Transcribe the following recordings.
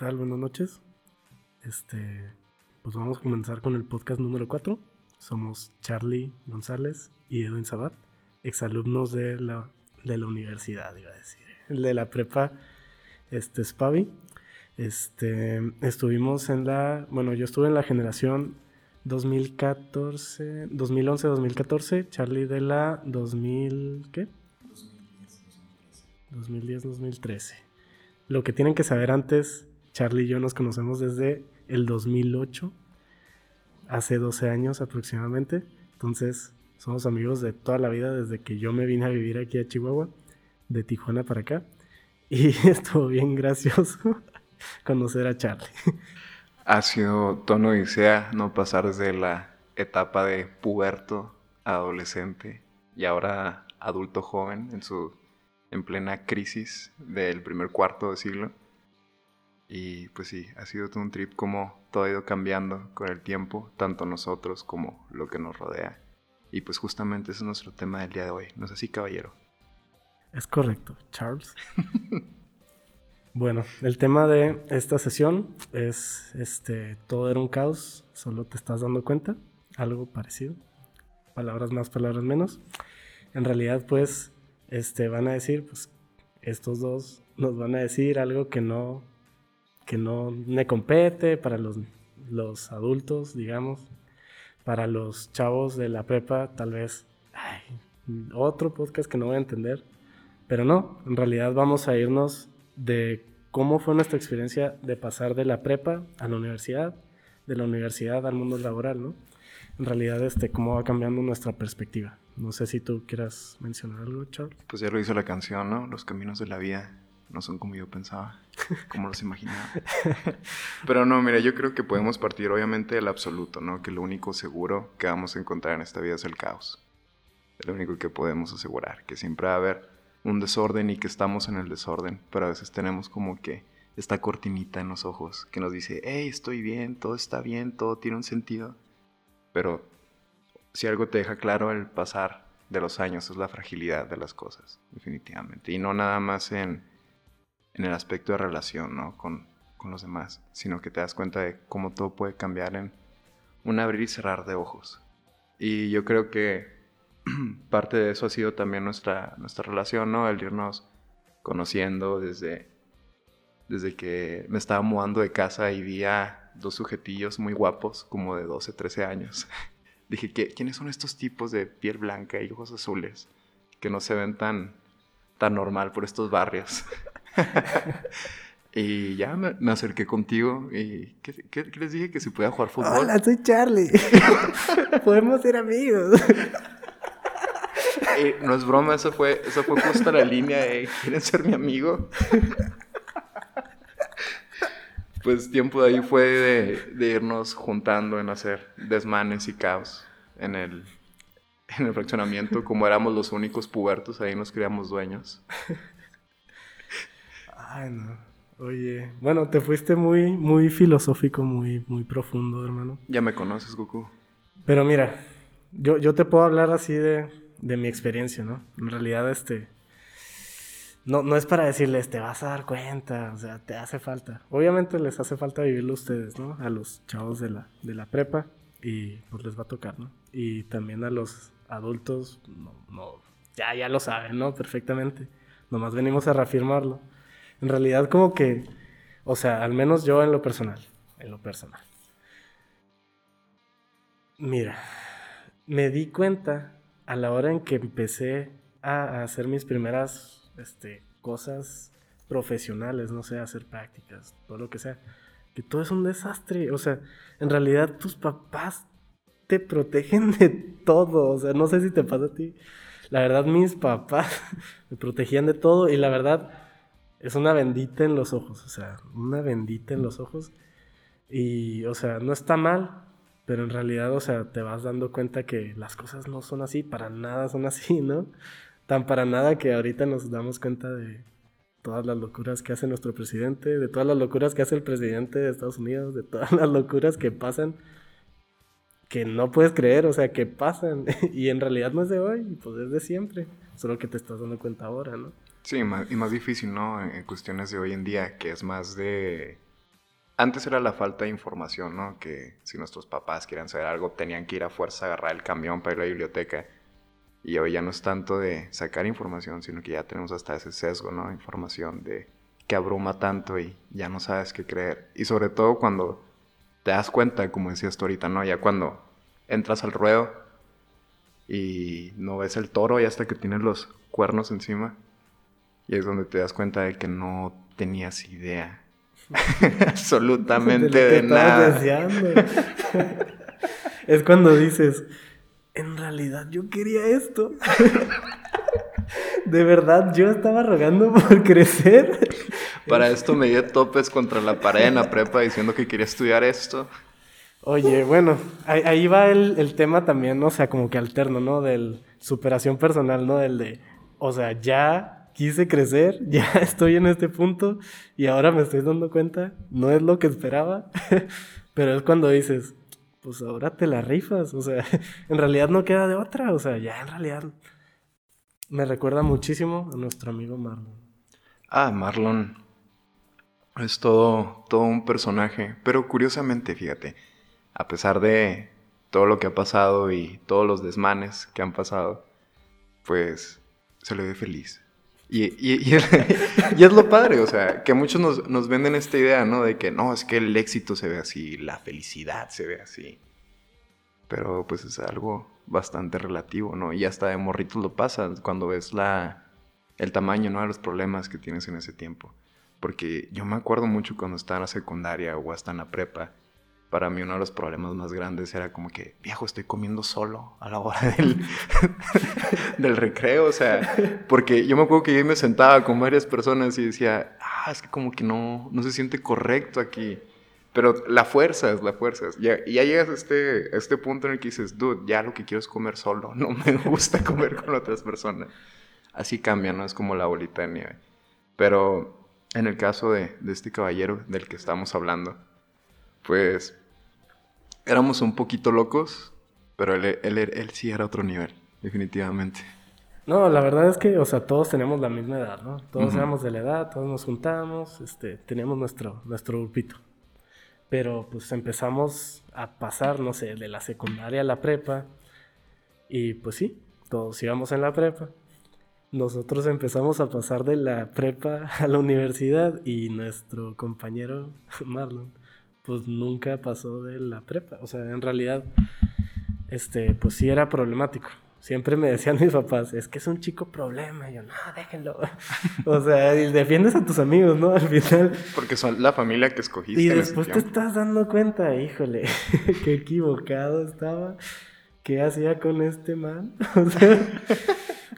tal? Buenas noches. Este, pues vamos a comenzar con el podcast número 4. Somos Charlie González y Edwin Sabat, exalumnos de la, de la universidad, iba a decir, de la prepa este, Spavi. Este, estuvimos en la, bueno, yo estuve en la generación 2014, 2011-2014, Charlie de la 2000, ¿qué? 2010-2013. Lo que tienen que saber antes, Charlie y yo nos conocemos desde el 2008, hace 12 años aproximadamente. Entonces, somos amigos de toda la vida desde que yo me vine a vivir aquí a Chihuahua, de Tijuana para acá. Y estuvo bien gracioso conocer a Charlie. Ha sido tono y sea no pasar desde la etapa de puberto adolescente y ahora adulto joven en su en plena crisis del primer cuarto de siglo. Y pues sí, ha sido todo un trip como todo ha ido cambiando con el tiempo, tanto nosotros como lo que nos rodea. Y pues justamente ese es nuestro tema del día de hoy, ¿no es así, caballero? Es correcto, Charles. bueno, el tema de esta sesión es este todo era un caos, solo te estás dando cuenta, algo parecido. Palabras más, palabras menos. En realidad, pues, este, van a decir, pues, estos dos nos van a decir algo que no, que no me compete para los, los adultos, digamos. Para los chavos de la prepa, tal vez, ay, otro podcast que no voy a entender. Pero no, en realidad vamos a irnos de cómo fue nuestra experiencia de pasar de la prepa a la universidad, de la universidad al mundo laboral, ¿no? En realidad, este, cómo va cambiando nuestra perspectiva. No sé si tú quieras mencionar algo, Charles. Pues ya lo hizo la canción, ¿no? Los caminos de la vida no son como yo pensaba, como los imaginaba. Pero no, mira, yo creo que podemos partir obviamente del absoluto, ¿no? Que lo único seguro que vamos a encontrar en esta vida es el caos. Es lo único que podemos asegurar, que siempre va a haber un desorden y que estamos en el desorden, pero a veces tenemos como que esta cortinita en los ojos que nos dice, hey, estoy bien, todo está bien, todo tiene un sentido. Pero si algo te deja claro el pasar de los años es la fragilidad de las cosas, definitivamente. Y no nada más en, en el aspecto de relación ¿no? con, con los demás, sino que te das cuenta de cómo todo puede cambiar en un abrir y cerrar de ojos. Y yo creo que parte de eso ha sido también nuestra, nuestra relación, ¿no? El irnos conociendo desde, desde que me estaba mudando de casa y vi a dos sujetillos muy guapos, como de 12, 13 años. Dije, ¿qué, ¿quiénes son estos tipos de piel blanca y ojos azules que no se ven tan, tan normal por estos barrios? y ya me, acerqué contigo y ¿qué, les dije? Que se podía jugar fútbol. Hola, soy Charlie. Podemos ser amigos no es broma, eso fue, eso fue justo la línea de ¿quieren ser mi amigo? pues tiempo de ahí fue de, irnos juntando en hacer desmanes y caos en el, en el fraccionamiento. Como éramos los únicos pubertos, ahí nos creíamos dueños. Ay, no. Oye, bueno, te fuiste muy, muy filosófico, muy, muy profundo, hermano. Ya me conoces, Goku. Pero mira, yo, yo te puedo hablar así de, de mi experiencia, ¿no? En realidad, este, no, no es para decirles, te vas a dar cuenta, o sea, te hace falta. Obviamente les hace falta vivirlo a ustedes, ¿no? A los chavos de la, de la prepa y pues les va a tocar, ¿no? Y también a los adultos, no, no, ya, ya lo saben, ¿no? Perfectamente. Nomás venimos a reafirmarlo. En realidad como que, o sea, al menos yo en lo personal, en lo personal. Mira, me di cuenta a la hora en que empecé a, hacer mis primeras este, cosas profesionales, no sé, hacer prácticas, todo lo que sea, que todo es un desastre. O sea, en realidad tus papás te protegen de todo. O sea, no sé si te pasa a ti. La verdad, mis papás me protegían de todo y la verdad es una bendita en los ojos. O sea, una bendita en los ojos. Y, o sea, no está mal, pero en realidad, o sea, te vas dando cuenta que las cosas no son así, para nada son así, ¿no? Tan para nada que ahorita nos damos cuenta de todas las locuras que hace nuestro presidente, de todas las locuras que hace el presidente de Estados Unidos, de todas las locuras que pasan, que no puedes creer, o sea, que pasan. y en realidad no es de hoy, pues es de siempre, solo que te estás dando cuenta ahora, ¿no? Sí, y más difícil, ¿no? En cuestiones de hoy en día, que es más de antes era la falta de información, ¿no? Que si nuestros papás querían saber algo, tenían que ir a fuerza a agarrar el camión para ir a la biblioteca. Y hoy ya no es tanto de sacar información, sino que ya tenemos hasta ese sesgo, ¿no? Información de que abruma tanto y ya no sabes qué creer. Y sobre todo cuando te das cuenta, como decías tú ahorita, ¿no? Ya cuando entras al ruedo y no ves el toro y hasta que tienes los cuernos encima. Y es donde te das cuenta de que no tenías idea absolutamente de, nada. es cuando dices, en realidad yo quería esto. de verdad yo estaba rogando por crecer. Para esto me di topes contra la pared en la prepa diciendo que quería estudiar esto. Oye, bueno, ahí, va el, el, tema también, ¿no? o sea, como que alterno, ¿no? Del superación personal, ¿no? Del de, o sea, ya quise crecer, ya estoy en este punto y ahora me estoy dando cuenta, no es lo que esperaba, pero es cuando dices, pues ahora te la rifas, o sea, en realidad no queda de otra, o sea, ya en realidad me recuerda muchísimo a nuestro amigo Marlon. Ah, Marlon es todo, todo un personaje, pero curiosamente, fíjate, a pesar de todo lo que ha pasado y todos los desmanes que han pasado, pues se le ve feliz. Y, y, es lo padre, o sea, que muchos nos, nos, venden esta idea, ¿no? De que no, es que el éxito se ve así, la felicidad se ve así. Pero pues es algo bastante relativo, ¿no? Y hasta de morritos lo pasa cuando ves la, el tamaño, ¿no? De los problemas que tienes en ese tiempo. Porque yo me acuerdo mucho cuando estaba en la secundaria o hasta en la prepa, para mí uno de los problemas más grandes era como que, viejo, estoy comiendo solo a la hora del, del recreo, o sea, porque yo me acuerdo que yo me sentaba con varias personas y decía, ah, es que como que no, no se siente correcto aquí. Pero la fuerza es la fuerza. Ya, y ya llegas a este, este punto en el que dices, dude, ya lo que quiero es comer solo, no me gusta comer con otras personas. Así cambia, ¿no? Es como la bolita de nieve. Pero en el caso de, de este caballero del que estamos hablando, pues éramos un poquito locos, pero él, él, él, sí era otro nivel, definitivamente. No, la verdad es que, o sea, todos tenemos la misma edad, ¿no? Todos éramos de la edad, todos nos juntamos, este, teníamos nuestro, nuestro grupito. Pero pues empezamos a pasar, no sé, de la secundaria a la prepa. Y pues sí, todos íbamos en la prepa. Nosotros empezamos a pasar de la prepa a la universidad y nuestro compañero Marlon pues nunca pasó de la prepa. O sea, en realidad, este, pues sí era problemático. Siempre me decían mis papás, es que es un chico problema. Y yo, no, déjenlo. o sea, defiendes a tus amigos, ¿no? Al final. Porque son la familia que escogiste. Y después te estás dando cuenta, híjole, qué equivocado estaba. ¿Qué hacía con este man? o, sea,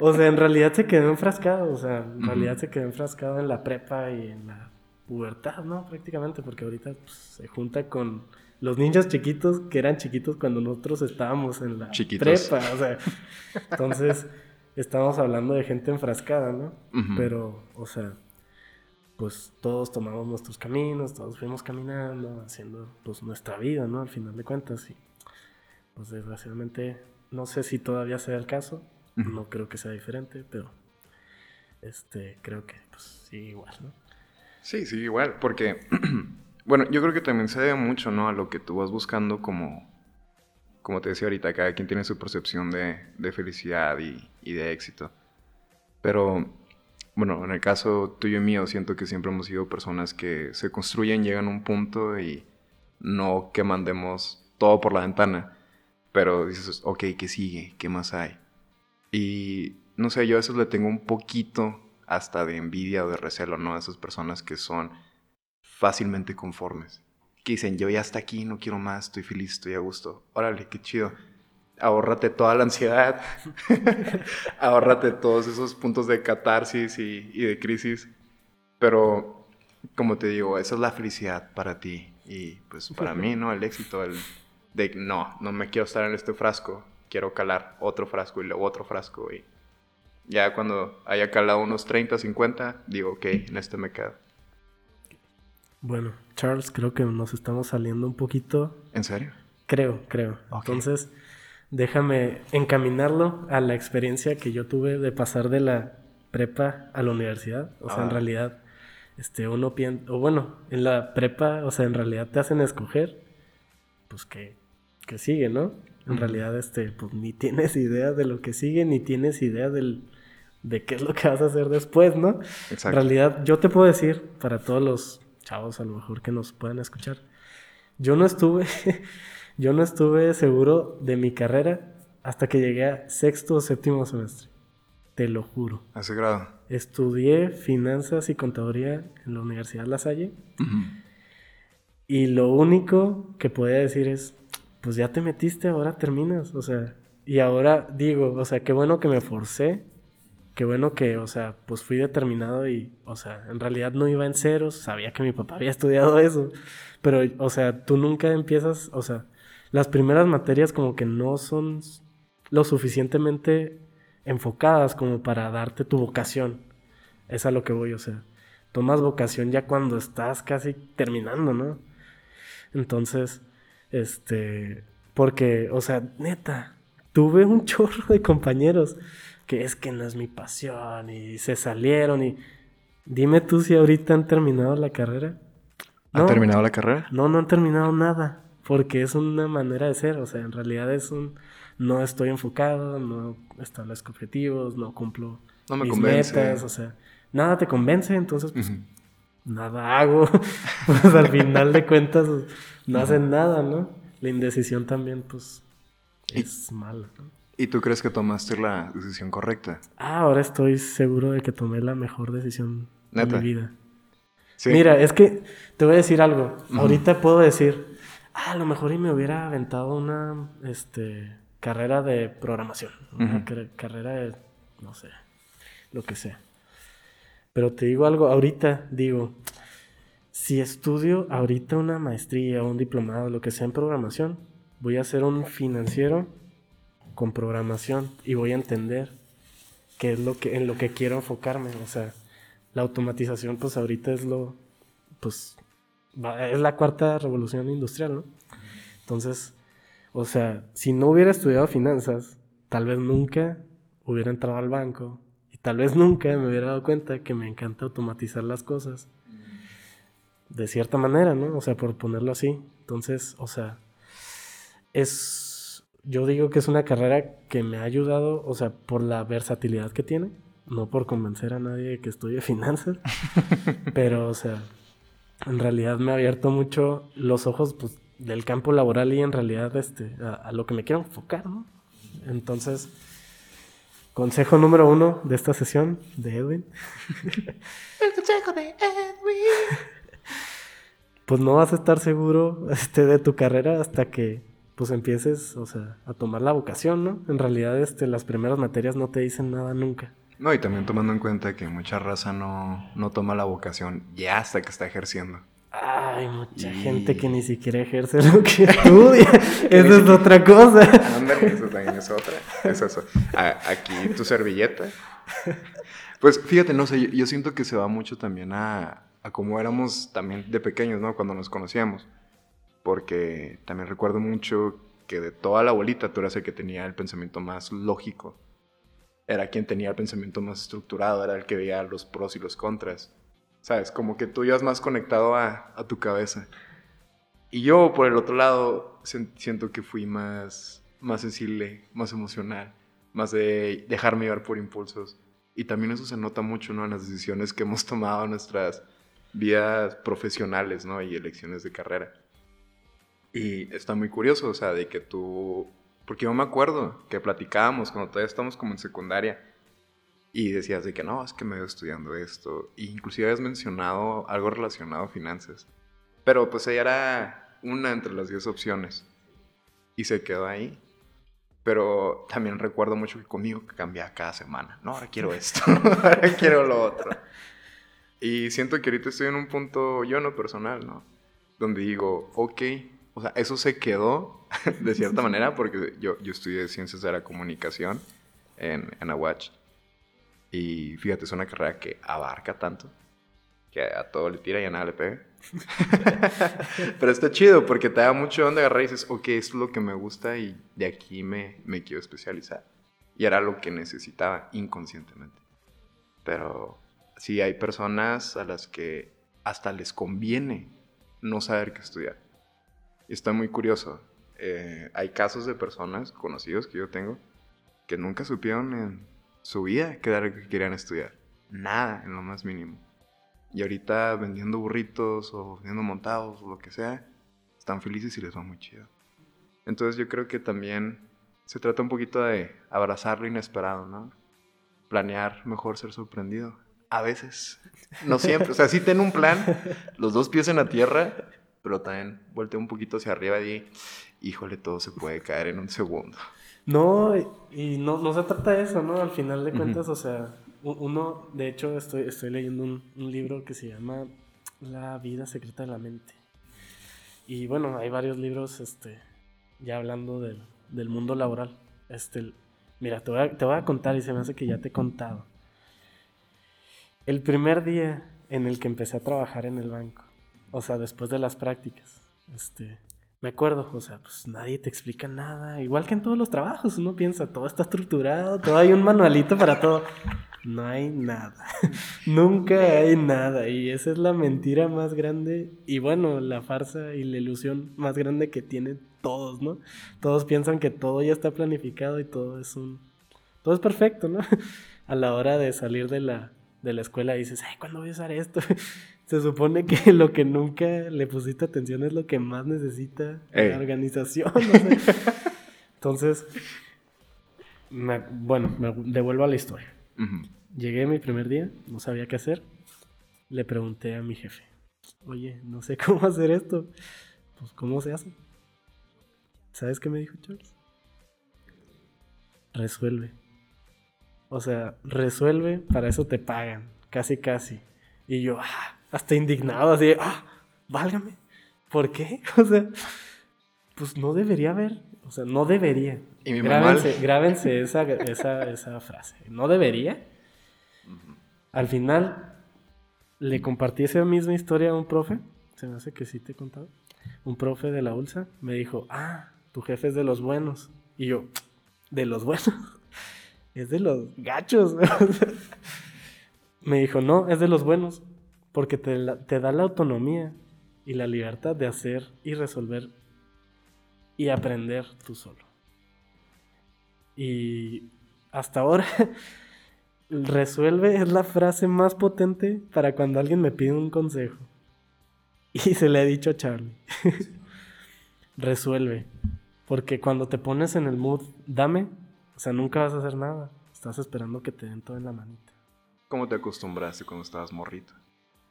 o sea, en realidad se quedó enfrascado. O sea, en realidad se quedó enfrascado en la prepa y en la pubertad, ¿no? Prácticamente, porque ahorita pues, se junta con los niños chiquitos que eran chiquitos cuando nosotros estábamos en la prepa, o sea, entonces estamos hablando de gente enfrascada, ¿no? Pero, o sea, pues todos tomamos nuestros caminos, todos fuimos caminando, haciendo pues nuestra vida, ¿no? Al final de cuentas, y pues desgraciadamente no sé si todavía sea el caso, no creo que sea diferente, pero este creo que pues sí igual, ¿no? Sí, sí, igual, porque, bueno, yo creo que también se debe mucho, ¿no? A lo que tú vas buscando como, como te decía ahorita, cada quien tiene su percepción de, de felicidad y, y, de éxito. Pero, bueno, en el caso tuyo y mío, siento que siempre hemos sido personas que se construyen, llegan a un punto y no que mandemos todo por la ventana, pero dices, ok, ¿qué sigue? ¿Qué más hay? Y, no sé, yo a veces le tengo un poquito hasta de envidia o de recelo, ¿no? Esas personas que son fácilmente conformes. Que dicen, yo ya hasta aquí, no quiero más, estoy feliz, estoy a gusto. Órale, qué chido. Ahórrate toda la ansiedad. Ahórrate todos esos puntos de catarsis y, y de crisis. Pero, como te digo, esa es la felicidad para ti. Y pues para mí, ¿no? El éxito, el de no, no me quiero estar en este frasco, quiero calar otro frasco y luego otro frasco y ya cuando haya calado unos 30, 50, digo, ok, en este me quedo. Bueno, Charles, creo que nos estamos saliendo un poquito. ¿En serio? Creo, creo. Entonces, déjame encaminarlo a la experiencia que yo tuve de pasar de la prepa a la universidad. O sea, en ah. realidad este, uno piensa, o bueno, en la prepa, o sea, en realidad te hacen escoger, pues que, que sigue, ¿no? En realidad, este, pues ni tienes idea de lo que sigue, ni tienes idea del, de qué es lo que vas a hacer después, ¿no? Exacto. En realidad, yo te puedo decir, para todos los chavos a lo mejor que nos puedan escuchar, yo no estuve, yo no estuve seguro de mi carrera hasta que llegué a sexto o séptimo semestre. Te lo juro. ¿A ese grado? Estudié finanzas y contaduría en la Universidad La Salle. Y lo único que podía decir es, pues ya te metiste, ahora terminas. O sea, y ahora digo, o sea, qué bueno que me forcé. Qué bueno que, o sea, pues fui determinado y, o sea, en realidad no iba en ceros. Sabía que mi papá había estudiado eso. Pero, o sea, tú nunca empiezas, o sea, las primeras materias como que no son lo suficientemente enfocadas como para darte tu vocación. Es a lo que voy, o sea, tomas vocación ya cuando estás casi terminando, ¿no? Entonces, este, porque, o sea, neta, tuve un chorro de compañeros que es que no es mi pasión y se salieron y dime tú si ahorita han terminado la carrera. ¿Han terminado la carrera? No, no han terminado nada, porque es una manera de ser, o sea, en realidad es un no estoy enfocado, no establezco objetivos, no cumplo mis metas, o sea, nada te convence, entonces pues nada hago, pues al final de cuentas no hacen nada, ¿no? La indecisión también pues es mala, ¿no? ¿Y tú crees que tomaste la decisión correcta? Ah, ahora estoy seguro de que tomé la mejor decisión de mi vida. Mira, es que te voy a decir algo. Ahorita puedo decir, ah, a lo mejor y me hubiera aventado una, este, carrera de programación, una carrera de, no sé, lo que sea. Pero te digo algo, ahorita digo, si estudio ahorita una maestría un diplomado, lo que sea en programación, voy a ser un financiero con programación y voy a entender qué es lo que en lo que quiero enfocarme, o sea, la automatización pues ahorita es lo pues es la cuarta revolución industrial, ¿no? Entonces, o sea, si no hubiera estudiado finanzas, tal vez nunca hubiera entrado al banco y tal vez nunca me hubiera dado cuenta que me encanta automatizar las cosas. De cierta manera, ¿no? O sea, por ponerlo así. Entonces, o sea, es, yo digo que es una carrera que me ha ayudado, o sea, por la versatilidad que tiene, no por convencer a nadie de que estudie finanzas, pero, o sea, en realidad me ha abierto mucho los ojos, pues, del campo laboral y en realidad este, a, lo que me quiero enfocar, ¿no? Entonces, consejo número uno de esta sesión de Edwin. El consejo de Edwin. Pues no vas a estar seguro este, de tu carrera hasta que pues empieces, o sea, a tomar la vocación, ¿no? En realidad, este, las primeras materias no te dicen nada nunca. No, y también tomando en cuenta que mucha raza no, no toma la vocación ya hasta que está ejerciendo. Hay mucha gente que ni siquiera ejerce lo que estudia. eso es otra cosa. Ándale, eso también es otra. Es eso. aquí tu servilleta. Pues fíjate, no sé, yo, siento que se va mucho también a, a cómo éramos también de pequeños, ¿no? Cuando nos conocíamos. Porque también recuerdo mucho que de toda la bolita tú eras el que tenía el pensamiento más lógico. Era quien tenía el pensamiento más estructurado, era el que veía los pros y los contras. ¿Sabes? Como que tú ibas más conectado a, tu cabeza. Y yo, por el otro lado, siento que fui más, más sensible, más emocional, más de dejarme llevar por impulsos. Y también eso se nota mucho, ¿no? En las decisiones que hemos tomado en nuestras vidas profesionales, ¿no? Y elecciones de carrera. Y está muy curioso, o sea, de que tú... Porque yo me acuerdo que platicábamos cuando todavía estamos como en secundaria y decías de que no, es que me veo estudiando esto. E inclusive habías mencionado algo relacionado a finanzas. Pero pues ella era una entre las 10 opciones. Y se quedó ahí. Pero también recuerdo mucho que conmigo cambiaba cada semana. No, ahora quiero esto, ahora quiero lo otro. Y siento que ahorita estoy en un punto yo no personal, ¿no? Donde digo, ok, o sea, eso se quedó de cierta manera porque yo, yo estudié ciencias de la comunicación en, en Aguach. Y fíjate, es una carrera que abarca tanto que a todo le tira y a nada le pega. Pero está chido porque te da mucho donde agarrar y dices, ok, esto es lo que me gusta y de aquí me, me quiero especializar. Y era lo que necesitaba inconscientemente. Pero sí hay personas a las que hasta les conviene no saber qué estudiar. Está muy curioso. Eh, hay casos de personas conocidos que yo tengo que nunca supieron en su vida qué era lo que querían estudiar. Nada, en lo más mínimo. Y ahorita vendiendo burritos o vendiendo montados o lo que sea, están felices y les va muy chido. Entonces yo creo que también se trata un poquito de abrazar lo inesperado, ¿no? Planear, mejor ser sorprendido. A veces. No siempre. O sea, sí ten un plan, los dos pies en la tierra, pero también voltea un poquito hacia arriba y, híjole, todo se puede caer en un segundo. No, y no, no se trata de eso, ¿no? Al final de cuentas, o sea, uno, de hecho, estoy, estoy leyendo un, un, libro que se llama La vida secreta de la mente. Y bueno, hay varios libros, este, ya hablando del, del mundo laboral. Este, mira, te voy, a, te voy a contar y se me hace que ya te he contado. El primer día en el que empecé a trabajar en el banco, o sea, después de las prácticas, este, me acuerdo, o sea, pues nadie te explica nada, igual que en todos los trabajos, uno piensa, todo está estructurado, todo hay un manualito para todo. No hay nada. Nunca hay nada. Y esa es la mentira más grande. Y bueno, la farsa y la ilusión más grande que tienen todos, ¿no? Todos piensan que todo ya está planificado y todo es un. Todo es perfecto, ¿no? A la hora de salir de la, de la escuela dices, ay, ¿cuándo voy a usar esto? Se supone que lo que nunca le pusiste atención es lo que más necesita la organización. Entonces, bueno, me devuelvo a la historia. Llegué mi primer día, no sabía qué hacer. Le pregunté a mi jefe, oye, no sé cómo hacer esto. Pues, ¿cómo se hace? ¿Sabes qué me dijo Charles? Resuelve. O sea, resuelve, para eso te pagan. Casi, casi. Y yo, ah, hasta indignado, así, ah, válgame. ¿Por qué? O sea, pues no debería haber. O sea, no debería. ¿Y mi grábense, grábense esa, esa, esa, frase. No debería. Al final, le compartí esa misma historia a un profe. Se me hace que sí te he contado. Un profe de la ULSA me dijo, ah, tu jefe es de los buenos. Y yo, ¿de los buenos? es de los gachos. me dijo, no, es de los buenos. Porque te, da la autonomía y la libertad de hacer y resolver y aprender tú solo. Y hasta ahora, resuelve es la frase más potente para cuando alguien me pide un consejo. Y se le ha dicho a Charlie. resuelve. Porque cuando te pones en el mood, dame, o sea, nunca vas a hacer nada. Estás esperando que te den todo en la manita. ¿Cómo te acostumbraste cuando estabas morrito?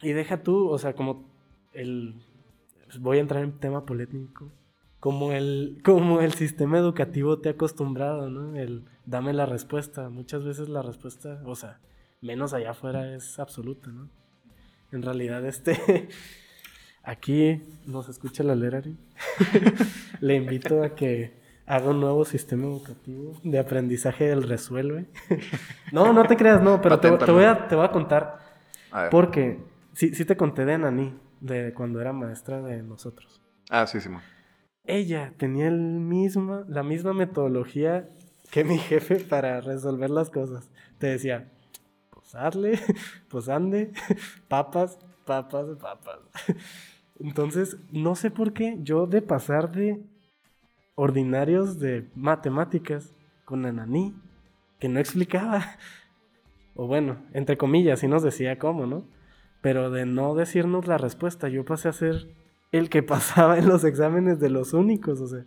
Y deja tú, o sea, como el... Voy a entrar en tema polémico como el, como el sistema educativo te ha acostumbrado, ¿no? El dame la respuesta. Muchas veces la respuesta, o sea, menos allá afuera es absoluta, ¿no? En realidad, este, aquí nos escucha la Lerari. Le invito a que haga un nuevo sistema educativo de aprendizaje del resuelve. no, no te creas, no, pero te, voy a, te voy a contar. Porque sí, sí te conté de Nani, de cuando era maestra de nosotros. Ah, sí, sí, ella tenía el mismo, la misma metodología que mi jefe para resolver las cosas. Te decía, pues hazle, pues ande, papas, papas, papas. Entonces, no sé por qué yo de pasar de ordinarios de matemáticas con Ananí, que no explicaba, o bueno, entre comillas, sí nos decía cómo, ¿no? Pero de no decirnos la respuesta, yo pasé a ser el que pasaba en los exámenes de los únicos. O sea,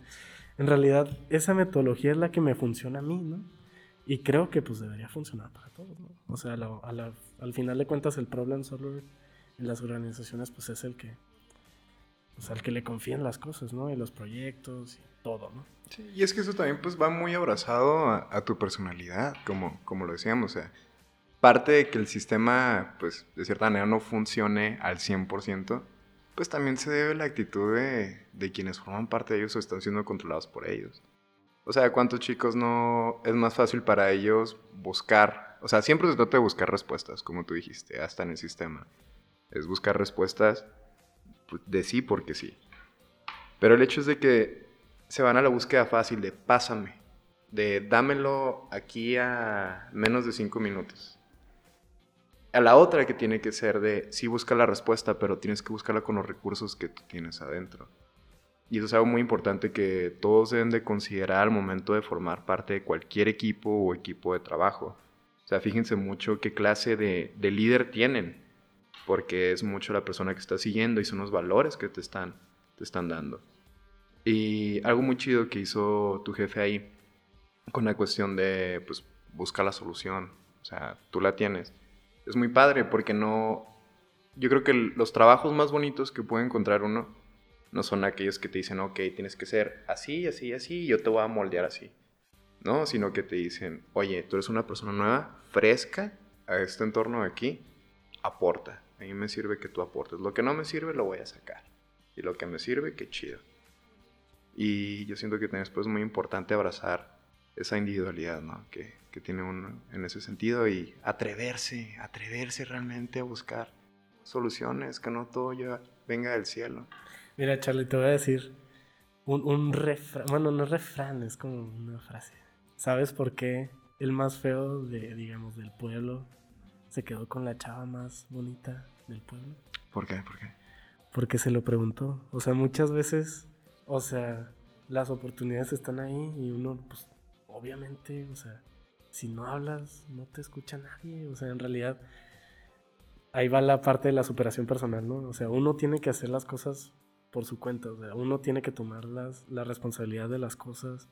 en realidad esa metodología es la que me funciona a mí, ¿no? Y creo que pues debería funcionar para todos, ¿no? O sea, al final de cuentas el problem solver en las organizaciones pues es el que, pues al que le confían las cosas, ¿no? Y los proyectos y todo, ¿no? Sí, y es que eso también pues va muy abrazado a, a tu personalidad, como, como lo decíamos, o sea, parte de que el sistema pues de cierta manera no funcione al 100%, pues también se debe a la actitud de, de, quienes forman parte de ellos o están siendo controlados por ellos. O sea, ¿cuántos chicos no es más fácil para ellos buscar? O sea, siempre se trata de buscar respuestas, como tú dijiste, hasta en el sistema. Es buscar respuestas de sí porque sí. Pero el hecho es de que se van a la búsqueda fácil de pásame, de dámelo aquí a menos de cinco minutos. A la otra que tiene que ser de, sí busca la respuesta, pero tienes que buscarla con los recursos que tú tienes adentro. Y eso es algo muy importante que todos deben de considerar al momento de formar parte de cualquier equipo o equipo de trabajo. O sea, fíjense mucho qué clase de, de líder tienen, porque es mucho la persona que está siguiendo y son los valores que te están, te están dando. Y algo muy chido que hizo tu jefe ahí con la cuestión de, pues, busca la solución. O sea, tú la tienes. Es muy padre porque no... Yo creo que los trabajos más bonitos que puede encontrar uno no son aquellos que te dicen, ok, tienes que ser así, así, así, y yo te voy a moldear así. ¿No? Sino que te dicen, oye, tú eres una persona nueva, fresca a este entorno de aquí, aporta. A mí me sirve que tú aportes. Lo que no me sirve lo voy a sacar. Y lo que me sirve, qué chido. Y yo siento que también es muy importante abrazar esa individualidad, ¿no? Que, que tiene uno en ese sentido y atreverse, atreverse realmente a buscar soluciones, que no todo ya venga del cielo. Mira, Charlie, te voy a decir un, un refrán, bueno, no refrán, es como una frase. ¿Sabes por qué el más feo de, digamos, del pueblo se quedó con la chava más bonita del pueblo? ¿Por qué? ¿Por qué? Porque se lo preguntó. O sea, muchas veces, o sea, las oportunidades están ahí y uno, pues, obviamente, o sea, si no hablas, no te escucha nadie. O sea, en realidad, ahí va la parte de la superación personal, ¿no? O sea, uno tiene que hacer las cosas por su cuenta. O sea, uno tiene que tomar las, la responsabilidad de las cosas.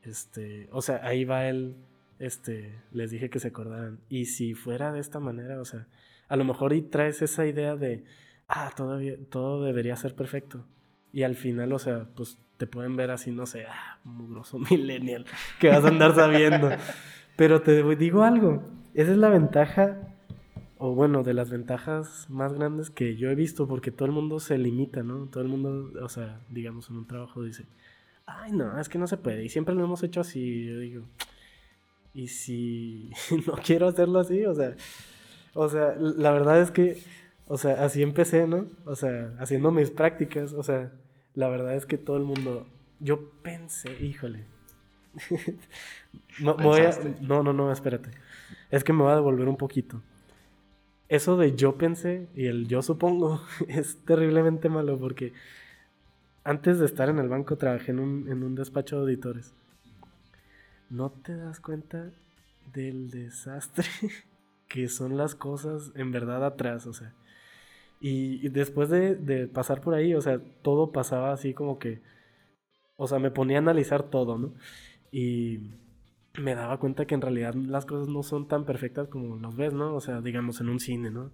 Este, o sea, ahí va el, este, les dije que se acordaran. Y si fuera de esta manera, o sea, a lo mejor y traes esa idea de, ah, todo debería ser perfecto. Y al final, o sea, pues te pueden ver así, no sé, ah, mugroso millennial, que vas a andar sabiendo. Pero te digo algo, esa es la ventaja, o bueno, de las ventajas más grandes que yo he visto, porque todo el mundo se limita, ¿no? Todo el mundo, o sea, digamos, en un trabajo dice, ay, no, es que no se puede. Y siempre lo hemos hecho así, yo digo, y si no quiero hacerlo así, o sea, o sea, la verdad es que o sea, así empecé, ¿no? O sea, haciendo mis prácticas. O sea, la verdad es que todo el mundo. Yo pensé, híjole. no, no, no, no, espérate. Es que me va a devolver un poquito. Eso de yo pensé y el yo supongo es terriblemente malo porque antes de estar en el banco trabajé en un, en un despacho de auditores. No te das cuenta del desastre que son las cosas en verdad atrás, o sea. Y, después de, pasar por ahí, o sea, todo pasaba así como que, o sea, me ponía a analizar todo, ¿no? Y me daba cuenta que en realidad las cosas no son tan perfectas como los ves, ¿no? O sea, digamos en un cine, ¿no?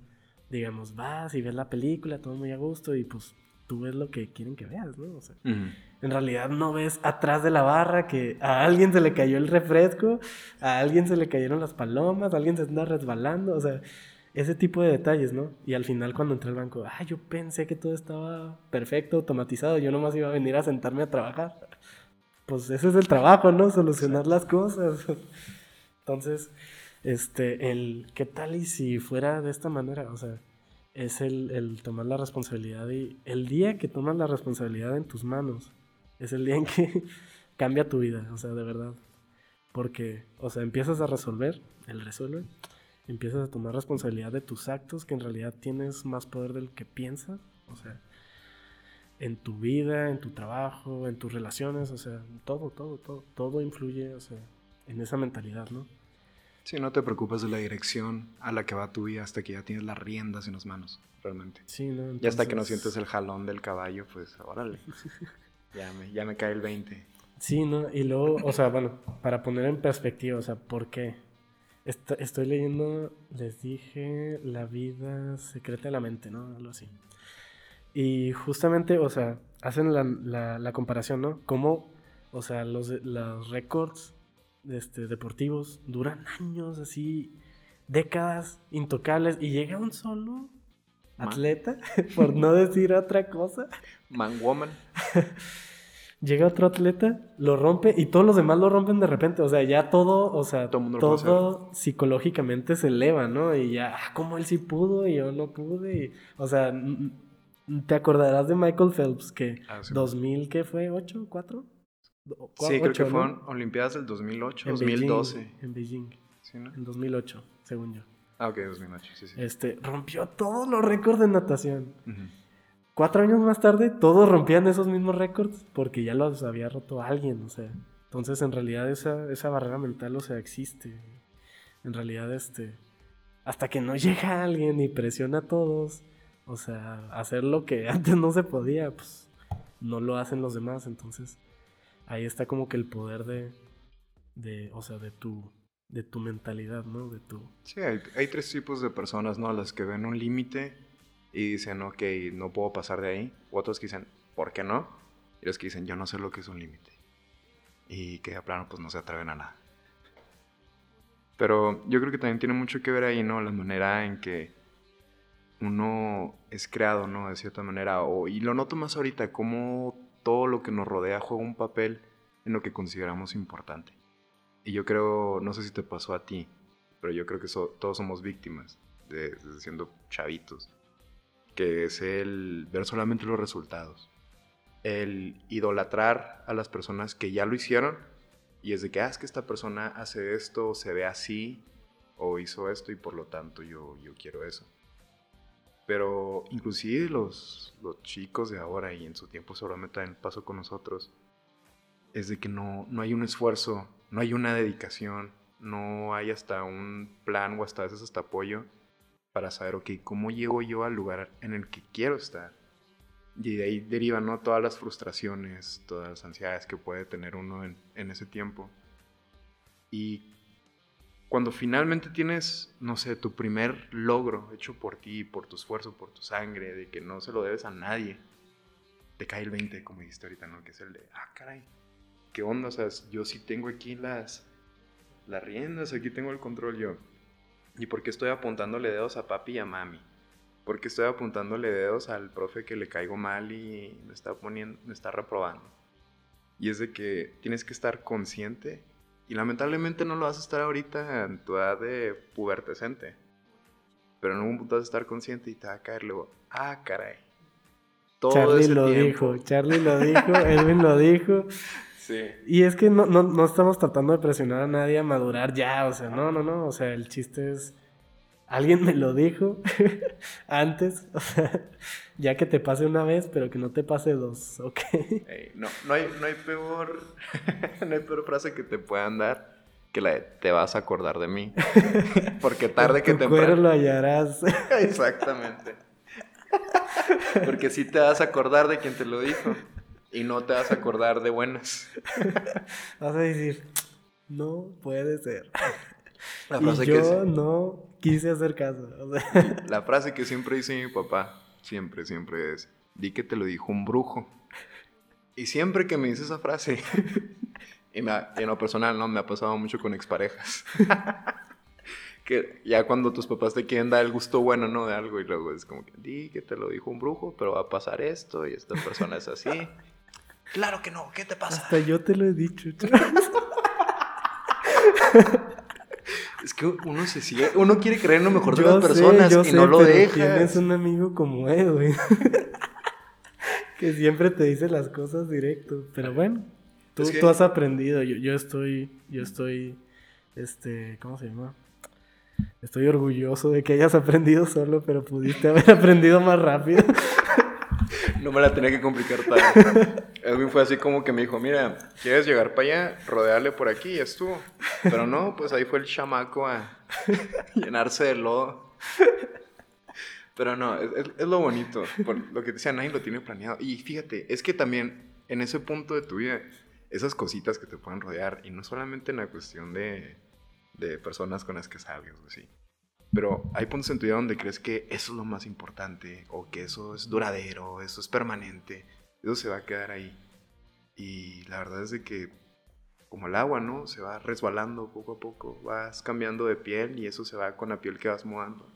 Digamos, vas y ves la película, todo muy a gusto y pues tú ves lo que quieren que veas, ¿no? O sea, en realidad no ves atrás de la barra que a alguien se le cayó el refresco, a alguien se le cayeron las palomas, a alguien se anda resbalando, o sea, ese tipo de detalles, ¿no? Y al final cuando entré al banco, ah, yo pensé que todo estaba perfecto, automatizado, yo nomás iba a venir a sentarme a trabajar. Pues ese es el trabajo, ¿no? Solucionar las cosas. Entonces, este, el, ¿qué tal y si fuera de esta manera? O sea, es el, el tomar la responsabilidad y el día que tomas la responsabilidad en tus manos, es el día en que cambia tu vida, o sea, de verdad. Porque, o sea, empiezas a resolver, él resuelve, empiezas a tomar responsabilidad de tus actos, que en realidad tienes más poder del que piensas, o sea, en tu vida, en tu trabajo, en tus relaciones, o sea, todo, todo, todo, todo influye, o sea, en esa mentalidad, ¿no? Sí, no te preocupes de la dirección a la que va tu vida hasta que ya tienes las riendas en las manos, realmente. Sí, ¿no? Y hasta que no sientes el jalón del caballo, pues órale. ya, me, ya me cae el 20. Sí, ¿no? Y luego, o sea, bueno, para poner en perspectiva, o sea, ¿por qué? Estoy leyendo, les dije, La vida secreta de la mente, ¿no? Algo así. Y justamente, o sea, hacen la, la, comparación, ¿no? Cómo, o sea, los, los récords este, deportivos duran años, así, décadas, intocables, y llega un solo atleta, por no decir otra cosa. Man woman. llega otro atleta, lo rompe y todos los demás lo rompen de repente. O sea, ya todo, o sea, todo, psicológicamente se eleva, ¿no? Y ya, ah, como él sí pudo y yo no pude. o sea, te acordarás de Michael Phelps que 2000, ah, ¿qué fue? ¿8? ¿4? Sí, creo que fueron Olimpiadas del 2008, 2012. en Beijing. ¿Sí, no? En 2008, según yo. Ah, ok, 2008, sí, sí. Este, rompió todos los récords de natación. Cuatro años más tarde, todos rompían esos mismos récords porque ya los había roto alguien, o sea. Entonces, en realidad, esa, esa barrera mental, o sea, existe. En realidad, este, hasta que no llega alguien y presiona a todos, o sea, hacer lo que antes no se podía, pues no lo hacen los demás. Entonces, ahí está como que el poder de, de o sea, de tu, de tu mentalidad, ¿no? De tu... Sí, hay, hay tres tipos de personas, ¿no? Las que ven un límite y dicen, ok, no puedo pasar de ahí. Otros que dicen, ¿por qué no? Y los que dicen, yo no sé lo que es un límite. Y que a plano, pues no se atreven a nada. Pero yo creo que también tiene mucho que ver ahí, ¿no? La manera en que uno es creado, ¿no? De cierta manera. O, y lo noto más ahorita, cómo todo lo que nos rodea juega un papel en lo que consideramos importante. Y yo creo, no sé si te pasó a ti, pero yo creo que todos somos víctimas de, siendo chavitos. Que es el ver solamente los resultados. El idolatrar a las personas que ya lo hicieron. Y es de que, ah, es que esta persona hace esto, se ve así, o hizo esto, y por lo tanto yo, yo quiero eso. Pero inclusive los, los chicos de ahora, y en su tiempo seguramente también pasó con nosotros, es de que no, no hay un esfuerzo, no hay una dedicación, no hay hasta un plan o hasta a veces hasta apoyo para saber, ok, ¿cómo llego yo al lugar en el que quiero estar? Y de ahí derivan ¿no? todas las frustraciones, todas las ansiedades que puede tener uno en, ese tiempo. Y cuando finalmente tienes, no sé, tu primer logro hecho por ti, por tu esfuerzo, por tu sangre, de que no se lo debes a nadie, te cae el 20, como dijiste ahorita, ¿no? Que es el de, ah, caray, ¿qué onda? O sea, yo sí tengo aquí las, las riendas, aquí tengo el control yo. ¿Y por qué estoy apuntándole dedos a papi y a mami? ¿Por qué estoy apuntándole dedos al profe que le caigo mal y me está poniendo, me está reprobando? Y es de que tienes que estar consciente y lamentablemente no lo vas a estar ahorita en tu edad de pubertecente. Pero en algún punto vas a estar consciente y te va a caer luego, ah, caray. Todo Charlie lo dijo, Charlie lo dijo, Edwin lo dijo. Y es que no, no, no, estamos tratando de presionar a nadie a madurar ya, o sea, no, no, no, o sea, el chiste es, alguien me lo dijo antes, o sea, ya que te pase una vez, pero que no te pase dos, ¿ok? no, no, hay, no, hay peor, no hay peor frase que te puedan dar que la de, te vas a acordar de mí, porque tarde que te lo hallarás. Exactamente. Porque sí te vas a acordar de quien te lo dijo. Y no te vas a acordar de buenas. Vas a decir, no puede ser. La frase y yo no quise hacer caso. La frase que siempre dice mi papá, siempre, siempre es, di que te lo dijo un brujo. Y siempre que me dice esa frase, y en lo personal, ¿no? Me ha pasado mucho con exparejas. que ya cuando tus papás te quieren dar el gusto bueno, ¿no? De algo, y luego es como que, di que te lo dijo un brujo, pero va a pasar esto, y esta persona es así. Claro que no, ¿qué te pasa? Hasta yo te lo he dicho. es que uno se sigue, uno quiere creer en lo mejor de las personas y no lo deja. Tienes un amigo como Edwin que siempre te dice las cosas directo. Pero bueno, tú, tú has aprendido. Yo, yo estoy, yo estoy, este, ¿cómo se llama? Estoy orgulloso de que hayas aprendido solo, pero pudiste haber aprendido más rápido. No me la tenía que complicar tanto. Edwin fue así como que me dijo, mira, ¿quieres llegar para allá? Rodearle por aquí y estuvo. Pero no, pues ahí fue el chamaco a llenarse de lodo. Pero no, es, lo bonito. Por lo que decía, nadie lo tiene planeado. Y fíjate, es que también en ese punto de tu vida, esas cositas que te pueden rodear, y no solamente en la cuestión de, de personas con las que sabes o así, pero hay puntos en tu vida donde crees que eso es lo más importante, o que eso es duradero, eso es permanente, eso se va a quedar ahí. Y la verdad es de que, como el agua, ¿no? Se va resbalando poco a poco, vas cambiando de piel y eso se va con la piel que vas mudando.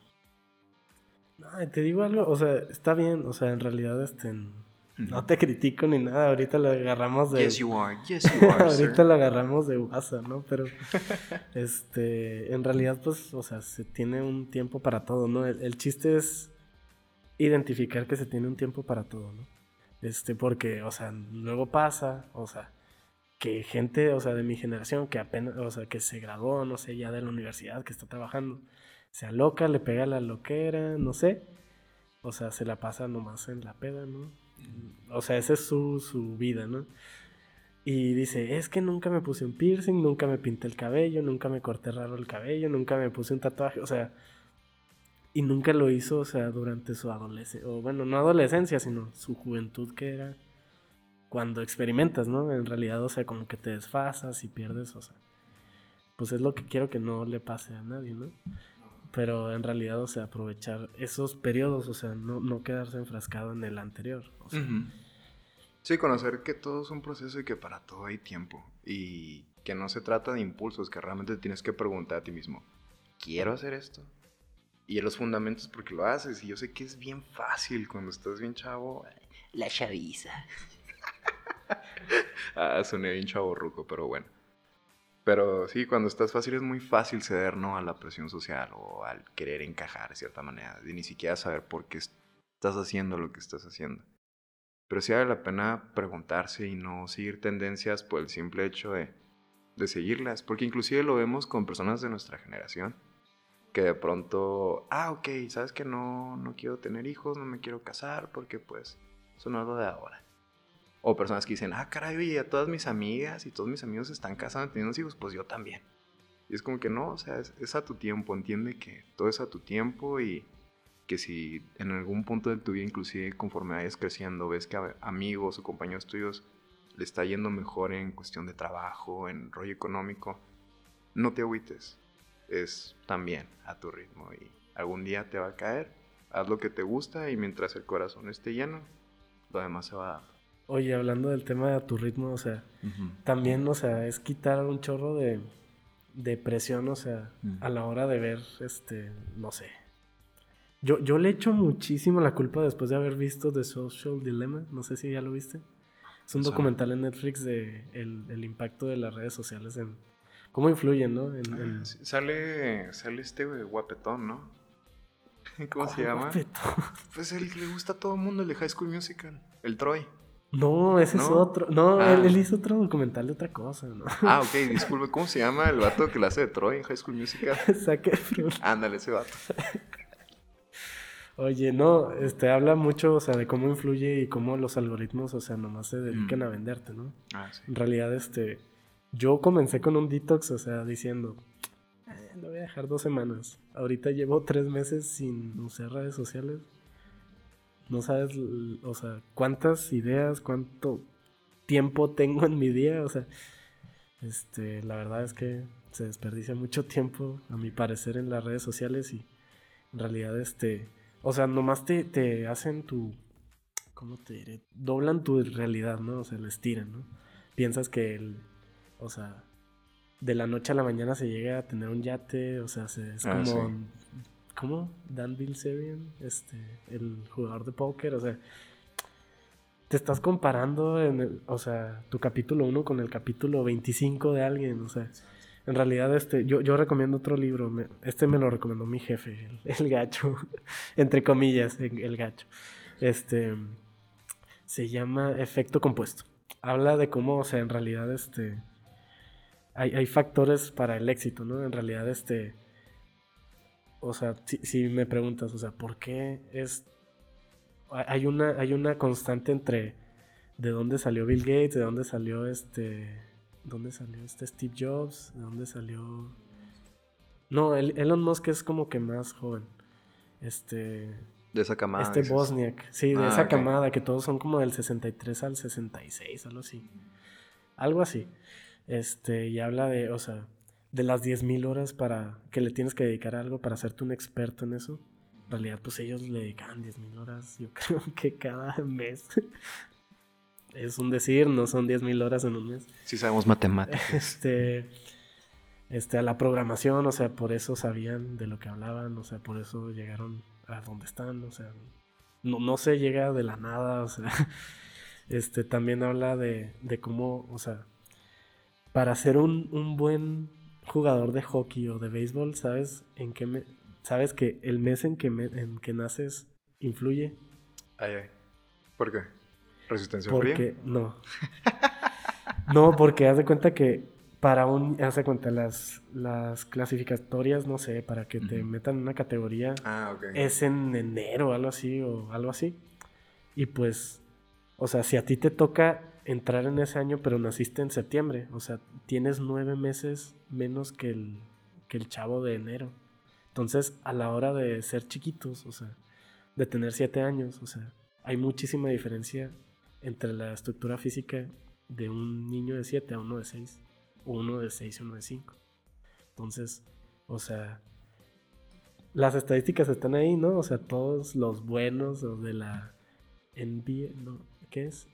te digo algo, o sea, está bien, o sea, en realidad, este, no te critico ni nada, ahorita lo agarramos de... Yes, you are. Yes, you are, ahorita lo agarramos de WhatsApp, ¿no? Pero, este, en realidad, pues, o sea, se tiene un tiempo para todo, ¿no? El, chiste es identificar que se tiene un tiempo para todo, ¿no? Este, porque, o sea, luego pasa, o sea, que gente, o sea, de mi generación que apenas, o sea, que se graduó, no sé, ya de la universidad, que está trabajando, se aloca, le pega la loquera, no sé. O sea, se la pasa nomás en la peda, ¿no? O sea, esa es su, su vida, ¿no? Y dice, es que nunca me puse un piercing, nunca me pinté el cabello, nunca me corté raro el cabello, nunca me puse un tatuaje, o sea, y nunca lo hizo, o sea, durante su adolescencia, o bueno, no adolescencia, sino su juventud que era cuando experimentas, ¿no? En realidad, o sea, como que te desfasas y pierdes, o sea, pues es lo que quiero que no le pase a nadie, ¿no? Pero en realidad, o sea, aprovechar esos periodos, o sea, no, no quedarse enfrascado en el anterior. O sea. Sí, conocer que todo es un proceso y que para todo hay tiempo. Y que no se trata de impulsos, que realmente tienes que preguntar a ti mismo, ¿quiero hacer esto? Y los fundamentos porque lo haces. Y yo sé que es bien fácil cuando estás bien chavo. La chaviza. ah, soné bien chavo ruco, pero bueno. Pero sí, cuando estás fácil es muy fácil ceder, ¿no? A la presión social o al querer encajar de cierta manera. De ni siquiera saber por qué estás haciendo lo que estás haciendo. Pero sí vale la pena preguntarse y no seguir tendencias por el simple hecho de, de seguirlas. Porque inclusive lo vemos con personas de nuestra generación. Que de pronto, ah, ok, sabes que no, no quiero tener hijos, no me quiero casar porque pues son algo de ahora. O personas que dicen, ah, caray, oye, todas mis amigas y todos mis amigos están casando, teniendo hijos, pues yo también. Y es como que no, o sea, es, a tu tiempo, entiende que todo es a tu tiempo y que si en algún punto de tu vida, inclusive conforme vayas creciendo, ves que a amigos o compañeros tuyos le está yendo mejor en cuestión de trabajo, en rollo económico, no te agüites. Es también a tu ritmo y algún día te va a caer. Haz lo que te gusta y mientras el corazón esté lleno, lo demás se va a dar. Oye, hablando del tema de tu ritmo, o sea, también, o sea, es quitar un chorro de, de presión, o sea, a la hora de ver, este, no sé, yo, yo le echo muchísimo la culpa después de haber visto The Social Dilemma. No sé si ya lo viste. Es un documental en Netflix de el, impacto de las redes sociales en cómo influyen, ¿no? Ah, sale, sale este guapetón, ¿no? ¿Cómo se llama? Guapetón? Pues el que le gusta a todo el mundo, el de High School Musical, el Troy. No, ese es otro. No, él, ah. hizo otro documental de otra cosa, ¿no? Ah, ok, disculpe. ¿Cómo se llama el vato que le hace de Troy en High School Musical? Saque Ándale, ese vato. Oye, no, este, habla mucho, o sea, de cómo influye y cómo los algoritmos, o sea, nomás se dedican mm. a venderte, ¿no? Ah, sí. En realidad, este, yo comencé con un detox, o sea, diciendo, lo voy a dejar dos semanas. Ahorita llevo tres meses sin usar redes sociales. No sabes, o sea, cuántas ideas, cuánto tiempo tengo en mi día, o sea, este, la verdad es que se desperdicia mucho tiempo, a mi parecer, en las redes sociales y en realidad, este o sea, nomás te, te hacen tu. ¿Cómo te diré? Doblan tu realidad, ¿no? O sea, la estiran, ¿no? Piensas que el. O sea, de la noche a la mañana se llega a tener un yate, o sea, se, es ah, como. ¿Cómo? Dan Bilzerian, este, el jugador de póker, o sea. Te estás comparando en el, o sea, tu capítulo 1 con el capítulo 25 de alguien, o sea. En realidad, este, yo, yo recomiendo otro libro. este me lo recomendó mi jefe, el, gacho. Entre comillas, el, gacho. Este. Se llama Efecto Compuesto. Habla de cómo, o sea, en realidad, este. Hay, hay factores para el éxito, ¿no? En realidad, este. O sea, si, si me preguntas, o sea, ¿por qué es. Hay una, hay una constante entre de dónde salió Bill Gates, de dónde salió este ¿Dónde salió este Steve Jobs? ¿De dónde salió? No, Elon Musk es como que más joven. Este. De esa camada. Este Bosniak. Sí, de ah, esa camada, que todos son como del 63 al 66, algo así. Algo así. Este, y habla de, o sea, de las 10.000 horas para que le tienes que dedicar a algo para hacerte un experto en eso. En realidad, pues ellos le dedican 10.000 horas, yo creo que cada mes es un decir, no son 10.000 horas en un mes. Sí sabemos matemáticas. Este, este, a la programación, o sea, por eso sabían de lo que hablaban, o sea, por eso llegaron a donde están, o sea, no, no se llega de la nada, o sea, este, también habla de, de cómo, o sea, para ser un, un, buen jugador de hockey o de béisbol, ¿sabes en qué me, sabes que el mes en que, en que naces influye? Ay, ay. ¿Por qué? ¿Resistencia porque, No. No, porque haz de cuenta que para un, hace cuenta, las, las clasificatorias, no sé, para que te metan en una categoría, Ah, ok. es en enero, algo así, o algo así. Y pues, o sea, si a ti te toca entrar en ese año, pero naciste en septiembre, o sea, tienes nueve meses menos que el, que el chavo de enero. Entonces, a la hora de ser chiquitos, o sea, de tener siete años, o sea, hay muchísima diferencia entre la estructura física de un niño de siete a uno de seis, o uno de seis y uno de cinco. Entonces, o sea, las estadísticas están ahí, ¿no? O sea, todos los buenos o de la NBA, no, ¿qué es?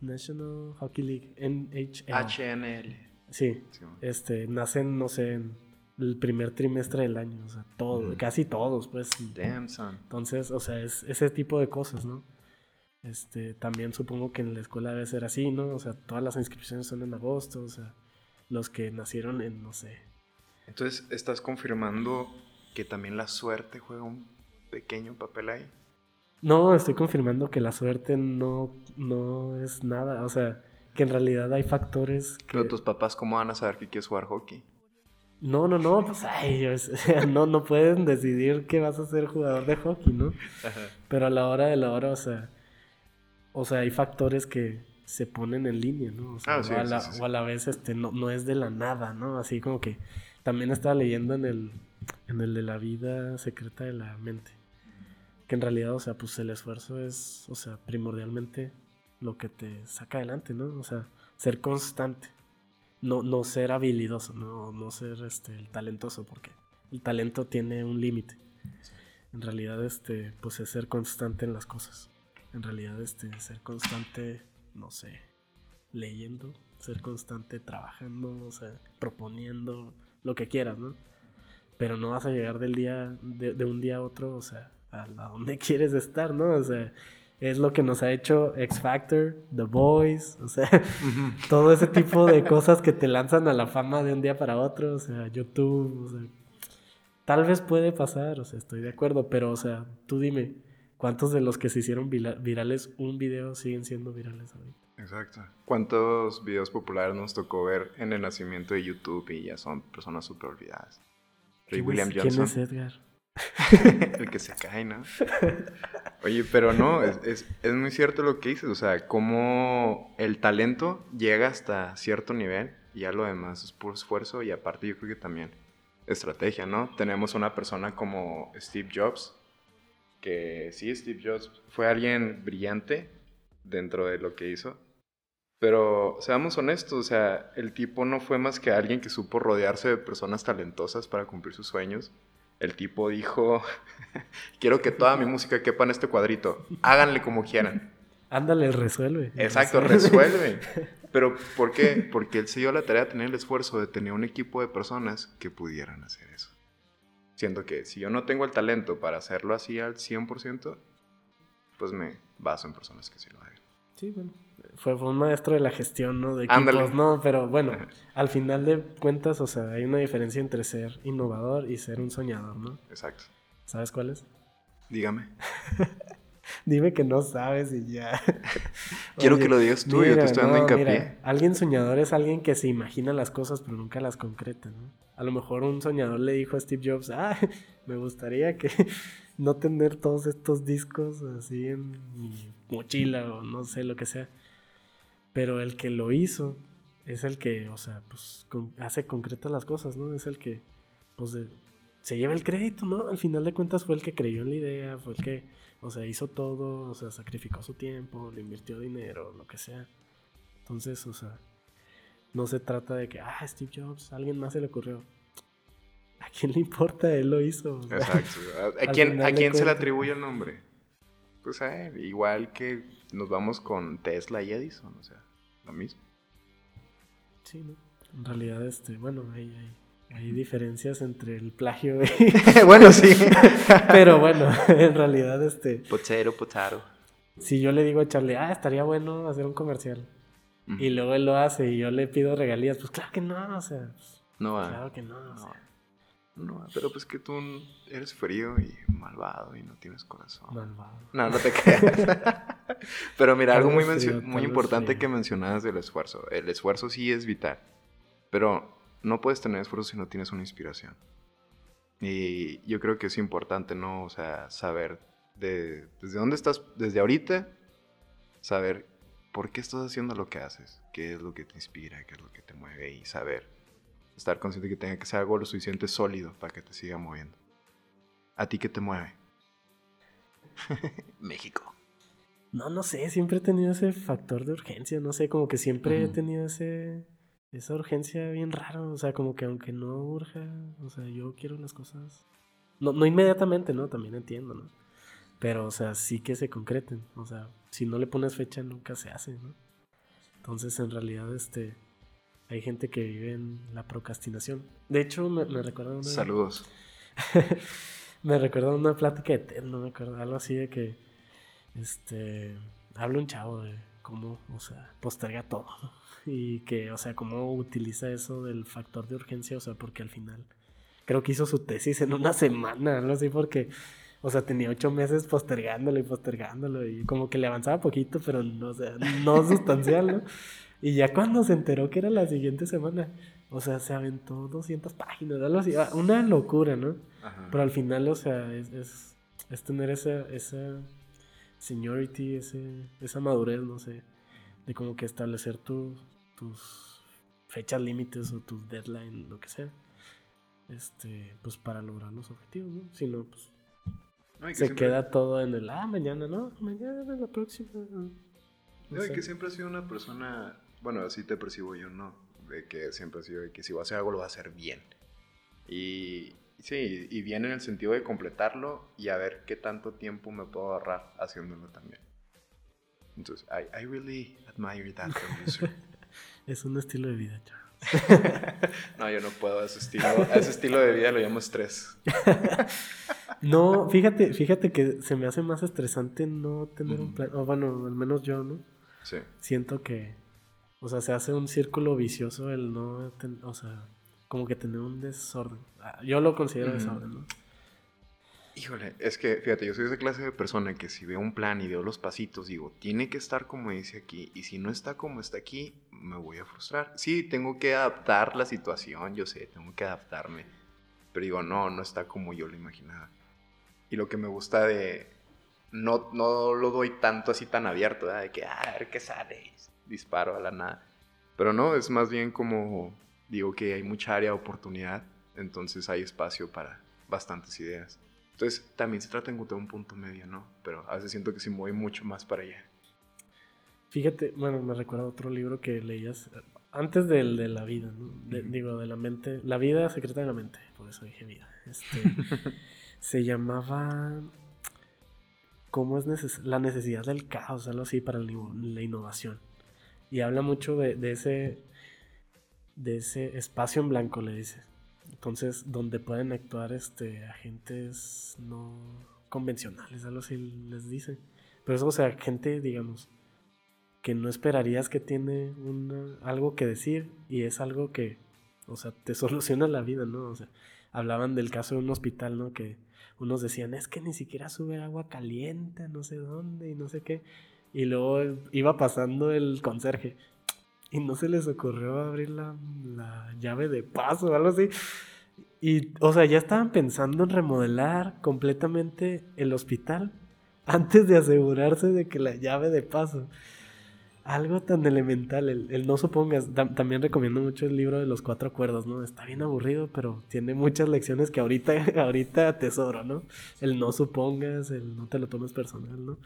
National Hockey League, NHL. HNL. Sí, este, nacen, no sé, en el primer trimestre del año, o sea, todo, casi todos, pues. Damn, son. Entonces, o sea, es ese tipo de cosas, ¿no? Este, también supongo que en la escuela debe ser así, ¿no? O sea, todas las inscripciones son en agosto, o sea, los que nacieron en, no sé. Entonces, ¿estás confirmando que también la suerte juega un pequeño papel ahí? No, estoy confirmando que la suerte no, no es nada, o sea, que en realidad hay factores que... Pero tus papás, ¿cómo van a saber que quieres jugar hockey? No, no, no, pues ay, no, no pueden decidir que vas a ser jugador de hockey, ¿no? Pero a la hora de la hora, o sea, o sea, hay factores que se ponen en línea, ¿no? O sea, Ah, sí, o, a la, sí, sí. o a la vez, este, no, no es de la nada, ¿no? Así como que también estaba leyendo en el, en el de la vida secreta de la mente. Que en realidad, o sea, pues el esfuerzo es, o sea, primordialmente lo que te saca adelante, ¿no? O sea, ser constante. No, no ser habilidoso, no, no ser este, talentoso, porque el talento tiene un límite. En realidad, este, pues es ser constante en las cosas. En realidad, este, ser constante, no sé, leyendo, ser constante trabajando, o sea, proponiendo, lo que quieras, ¿no? Pero no vas a llegar del día, de, de un día a otro, o sea, a, a donde quieres estar, ¿no? O sea, es lo que nos ha hecho X Factor, The Voice, o sea, todo ese tipo de cosas que te lanzan a la fama de un día para otro, o sea, YouTube, o sea, tal vez puede pasar, o sea, estoy de acuerdo, pero, o sea, tú dime, ¿cuántos de los que se hicieron virales un video siguen siendo virales ahorita? Exacto. ¿Cuántos videos populares nos tocó ver en el nacimiento de YouTube y ya son personas súper olvidadas? Ray ¿Quién William es- ¿Quién Johnson, es Edgar? el que se cae, ¿no? Oye, pero no, es, es- muy cierto lo que dices, o sea, cómo el talento llega hasta cierto nivel y ya lo demás es puro esfuerzo y aparte yo creo que también estrategia, ¿no? Tenemos una persona como Steve Jobs, que sí, Steve Jobs fue alguien brillante dentro de lo que hizo, pero seamos honestos, o sea, el tipo no fue más que alguien que supo rodearse de personas talentosas para cumplir sus sueños. El tipo dijo, quiero que toda mi música quepa en este cuadrito, háganle como quieran. Ándale, resuelve. Exacto, resuelve. Pero ¿por qué? Porque él se dio la tarea de tener el esfuerzo de tener un equipo de personas que pudieran hacer eso. Siendo que si yo no tengo el talento para hacerlo así al 100%, pues me baso en personas que sí lo hagan. Sí, bueno. Fue, fue un maestro de la gestión, ¿no? De Ándale. equipos, ¿no? Pero bueno, al final de cuentas, o sea, hay una diferencia entre ser innovador y ser un soñador, ¿no? Exacto. ¿Sabes cuál es? Dígame. Dime que no sabes y ya. Quiero Oye, que lo digas tú, yo te estoy dando hincapié. mira, alguien soñador es alguien que se imagina las cosas pero nunca las concreta, ¿no? A lo mejor un soñador le dijo a Steve Jobs, ah, me gustaría que no tener todos estos discos así en mi mochila o no sé lo que sea. Pero el que lo hizo es el que, o sea, pues con- hace concretas las cosas, ¿no? Es el que, pues, de- se lleva el crédito, ¿no? Al final de cuentas fue el que creyó en la idea, fue el que, o sea, hizo todo, o sea, sacrificó su tiempo, le invirtió dinero, lo que sea. Entonces, o sea, no se trata de que, ah, Steve Jobs, a alguien más se le ocurrió. ¿A quién le importa? Él lo hizo. o sea, Exacto. ¿A, quién, a quién se le atribuye el nombre? Pues a él. Igual que nos vamos con Tesla y Edison, o sea, lo mismo. Sí, ¿no? En realidad, este, bueno, hay, hay, hay diferencias entre el plagio y... bueno, sí. Pero bueno, en realidad, este, Potero, potaro. si yo le digo a Charlie, ah, estaría bueno hacer un comercial, y luego él lo hace y yo le pido regalías, pues claro que no, o sea, pues, No va. claro que no, o No, sea, no va. Pero pues que tú eres frío y malvado y no tienes corazón. malvado. No, no te creas. Pero mira, algo muy, muy importante frío. que mencionabas del esfuerzo. El esfuerzo sí es vital, pero no puedes tener esfuerzo si no tienes una inspiración. Y yo creo que es importante, ¿no? O sea, saber de, desde dónde estás, desde ahorita, saber por qué estás haciendo lo que haces, qué es lo que te inspira, qué es lo que te mueve y saber, estar consciente que tenga que ser algo lo suficiente sólido para que te siga moviendo. ¿A ti qué te mueve? México. No, no sé, siempre he tenido ese factor de urgencia, no sé, como que siempre he tenido ese, esa urgencia bien raro, o sea, como que aunque no urja, o sea, yo quiero las cosas, no, no inmediatamente, ¿no? También entiendo, ¿no? Pero, o sea, sí que se concreten, o sea, si no le pones fecha nunca se hace, ¿no? Entonces, en realidad, este, hay gente que vive en la procrastinación. De hecho, me, me recuerda una... Saludos. me recuerda una plática de TED, no me acuerdo, algo así de que, este, habla un chavo de cómo, o sea, posterga todo, ¿no? y que, o sea, cómo utiliza eso del factor de urgencia, o sea, porque al final, creo que hizo su tesis en una semana, algo así, porque, o sea, tenía ocho meses postergándolo y postergándolo, y como que le avanzaba poquito, pero no, o sea, no sustancial, ¿no? Y ya cuando se enteró que era la siguiente semana, o sea, se aventó 200 páginas, algo así, ah, una locura, ¿no? Ajá. Pero al final, o sea, es, es, es tener esa, esa seniority, ese, esa madurez, no sé, de como que establecer tu- tus fechas límites o tus deadline, lo que sea, este, pues para lograr los objetivos, ¿no? Si no, pues No, y que se siempre- queda todo en el, ah, mañana, ¿no? Mañana, la próxima. No No, sé. que siempre has sido una persona, bueno, así te percibo yo, ¿no? De que siempre has sido de que si voy a hacer algo lo voy a hacer bien. Y sí, y bien en el sentido de completarlo y a ver qué tanto tiempo me puedo ahorrar haciéndolo también. Entonces, I, I really admire that from you, sir. Es un estilo de vida, Charles. No, yo no puedo a ese estilo. A ese estilo de vida lo llamo estrés. No, fíjate, fíjate que se me hace más estresante no tener un plan, o bueno, al menos yo, ¿no? Sí. siento que, o sea, se hace un círculo vicioso el no, ten- o sea, como que tener un desorden. Ah, Yo lo considero Ujú. desorden, ¿no? Híjole, es que fíjate, yo soy esa clase de persona que si veo un plan y veo los pasitos, digo, tiene que estar como dice aquí, y si no está como está aquí, me voy a frustrar. Sí, tengo que adaptar la situación, yo sé, tengo que adaptarme, pero digo, no, no está como yo lo imaginaba. Y lo que me gusta de, no, no lo doy tanto así tan abierto, ¿verdad? de que, ah, a ver qué sale, disparo a la nada. Pero no, es más bien como, digo que hay mucha área de oportunidad, entonces hay espacio para bastantes ideas. Entonces, también se trata de encontrar un punto medio, ¿no? Pero a veces siento que sí me voy mucho más para allá. Fíjate, bueno, me recuerda otro libro que leías eh, antes del de la vida, ¿no? De- Ujú. Digo, de la mente, la vida secreta de la mente, por eso dije vida. Este, se llamaba ¿Cómo es neces- la necesidad del caos? Algo así para la innovación. Y habla mucho de, de ese de ese espacio en blanco, le dice. Entonces, donde pueden actuar este agentes no convencionales, algo así les dice. Pero eso, o sea, gente, digamos, que no esperarías que tiene una, algo que decir y es algo que, o sea, te soluciona la vida, ¿no? O sea, hablaban del caso de un hospital, ¿no? Que unos decían, es que ni siquiera sube agua caliente, no sé dónde y no sé qué. Y luego iba pasando el conserje y no se les ocurrió abrir la, la llave de paso o algo así. Y, o sea, ya estaban pensando en remodelar completamente el hospital antes de asegurarse de que la llave de paso. Algo tan elemental, el, el no supongas. Tam- también recomiendo mucho el libro de los cuatro acuerdos, ¿no? Está bien aburrido, pero tiene muchas lecciones que ahorita, ahorita atesoro, ¿no? El no supongas, el no te lo tomes personal, ¿no?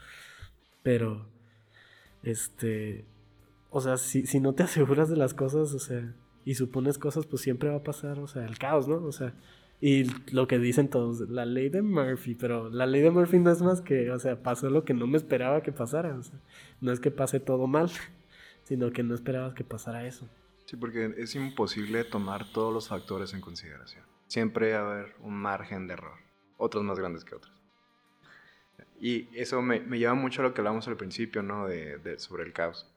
Pero, este, o sea, si, si no te aseguras de las cosas, o sea, y supones cosas, pues siempre va a pasar, o sea, el caos, ¿no? O sea, y lo que dicen todos, la ley de Murphy, pero la ley de Murphy no es más que, o sea, pasó lo que no me esperaba que pasara, o sea, no es que pase todo mal, sino que no esperabas que pasara eso. Sí, porque es imposible tomar todos los factores en consideración. Siempre va a haber un margen de error, otros más grandes que otros. Y eso me, me lleva mucho a lo que hablamos al principio, ¿no? De, sobre el caos.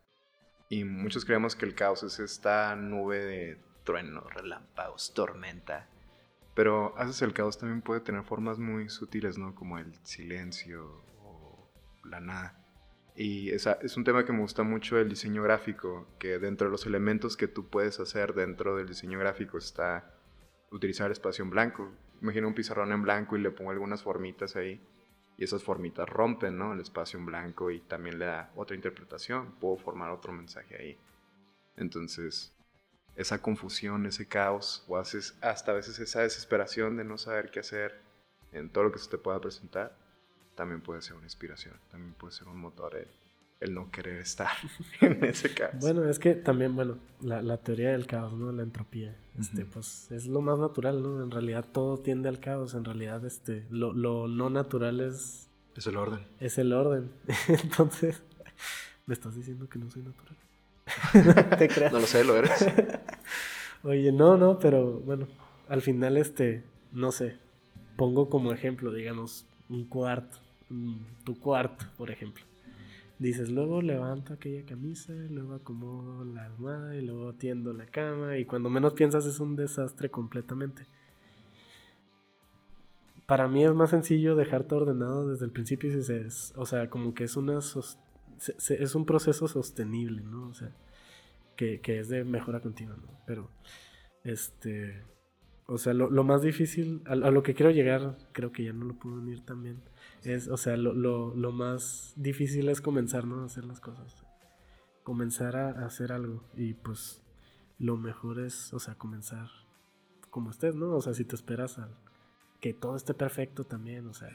Y muchos creemos que el caos es esta nube de truenos, relámpagos, tormenta. Pero a veces el caos también puede tener formas muy sutiles, ¿no? Como el silencio o la nada. Y esa, es un tema que me gusta mucho el diseño gráfico, que dentro de los elementos que tú puedes hacer dentro del diseño gráfico está utilizar espacio en blanco. Imagina un pizarrón en blanco y le pongo algunas formitas ahí. Y esas formitas rompen ¿no? el espacio en blanco y también le da otra interpretación. Puedo formar otro mensaje ahí. Entonces, esa confusión, ese caos, o hasta a veces esa desesperación de no saber qué hacer en todo lo que se te pueda presentar, también puede ser una inspiración, también puede ser un motor el, no querer estar en ese caos. Bueno, es que también, bueno, la, teoría del caos, ¿no? La entropía, este, pues es lo más natural, ¿no? En realidad todo tiende al caos, en realidad, este, lo, lo no natural es... Es el orden. Es el orden. Entonces, me estás diciendo que no soy natural. ¿Te creas? No lo sé, lo eres. Oye, no, no, pero bueno, al final este, no sé, pongo como ejemplo, digamos, un cuarto, tu cuarto, por ejemplo. Dices, luego levanto aquella camisa, luego acomodo la almohada y luego tiendo la cama y cuando menos piensas es un desastre completamente. Para mí es más sencillo dejarte ordenado desde el principio y se, o sea, como que es una es un proceso sostenible, ¿no? O sea, que, es de mejora continua, ¿no? Pero, este, o sea, lo, más difícil, a, lo que quiero llegar, creo que ya no lo puedo unir también, es, o sea, lo, más difícil es comenzar, ¿no? A hacer las cosas. Comenzar a, hacer algo y pues lo mejor es, o sea, comenzar como estés, ¿no? O sea, si te esperas a que todo esté perfecto también, o sea,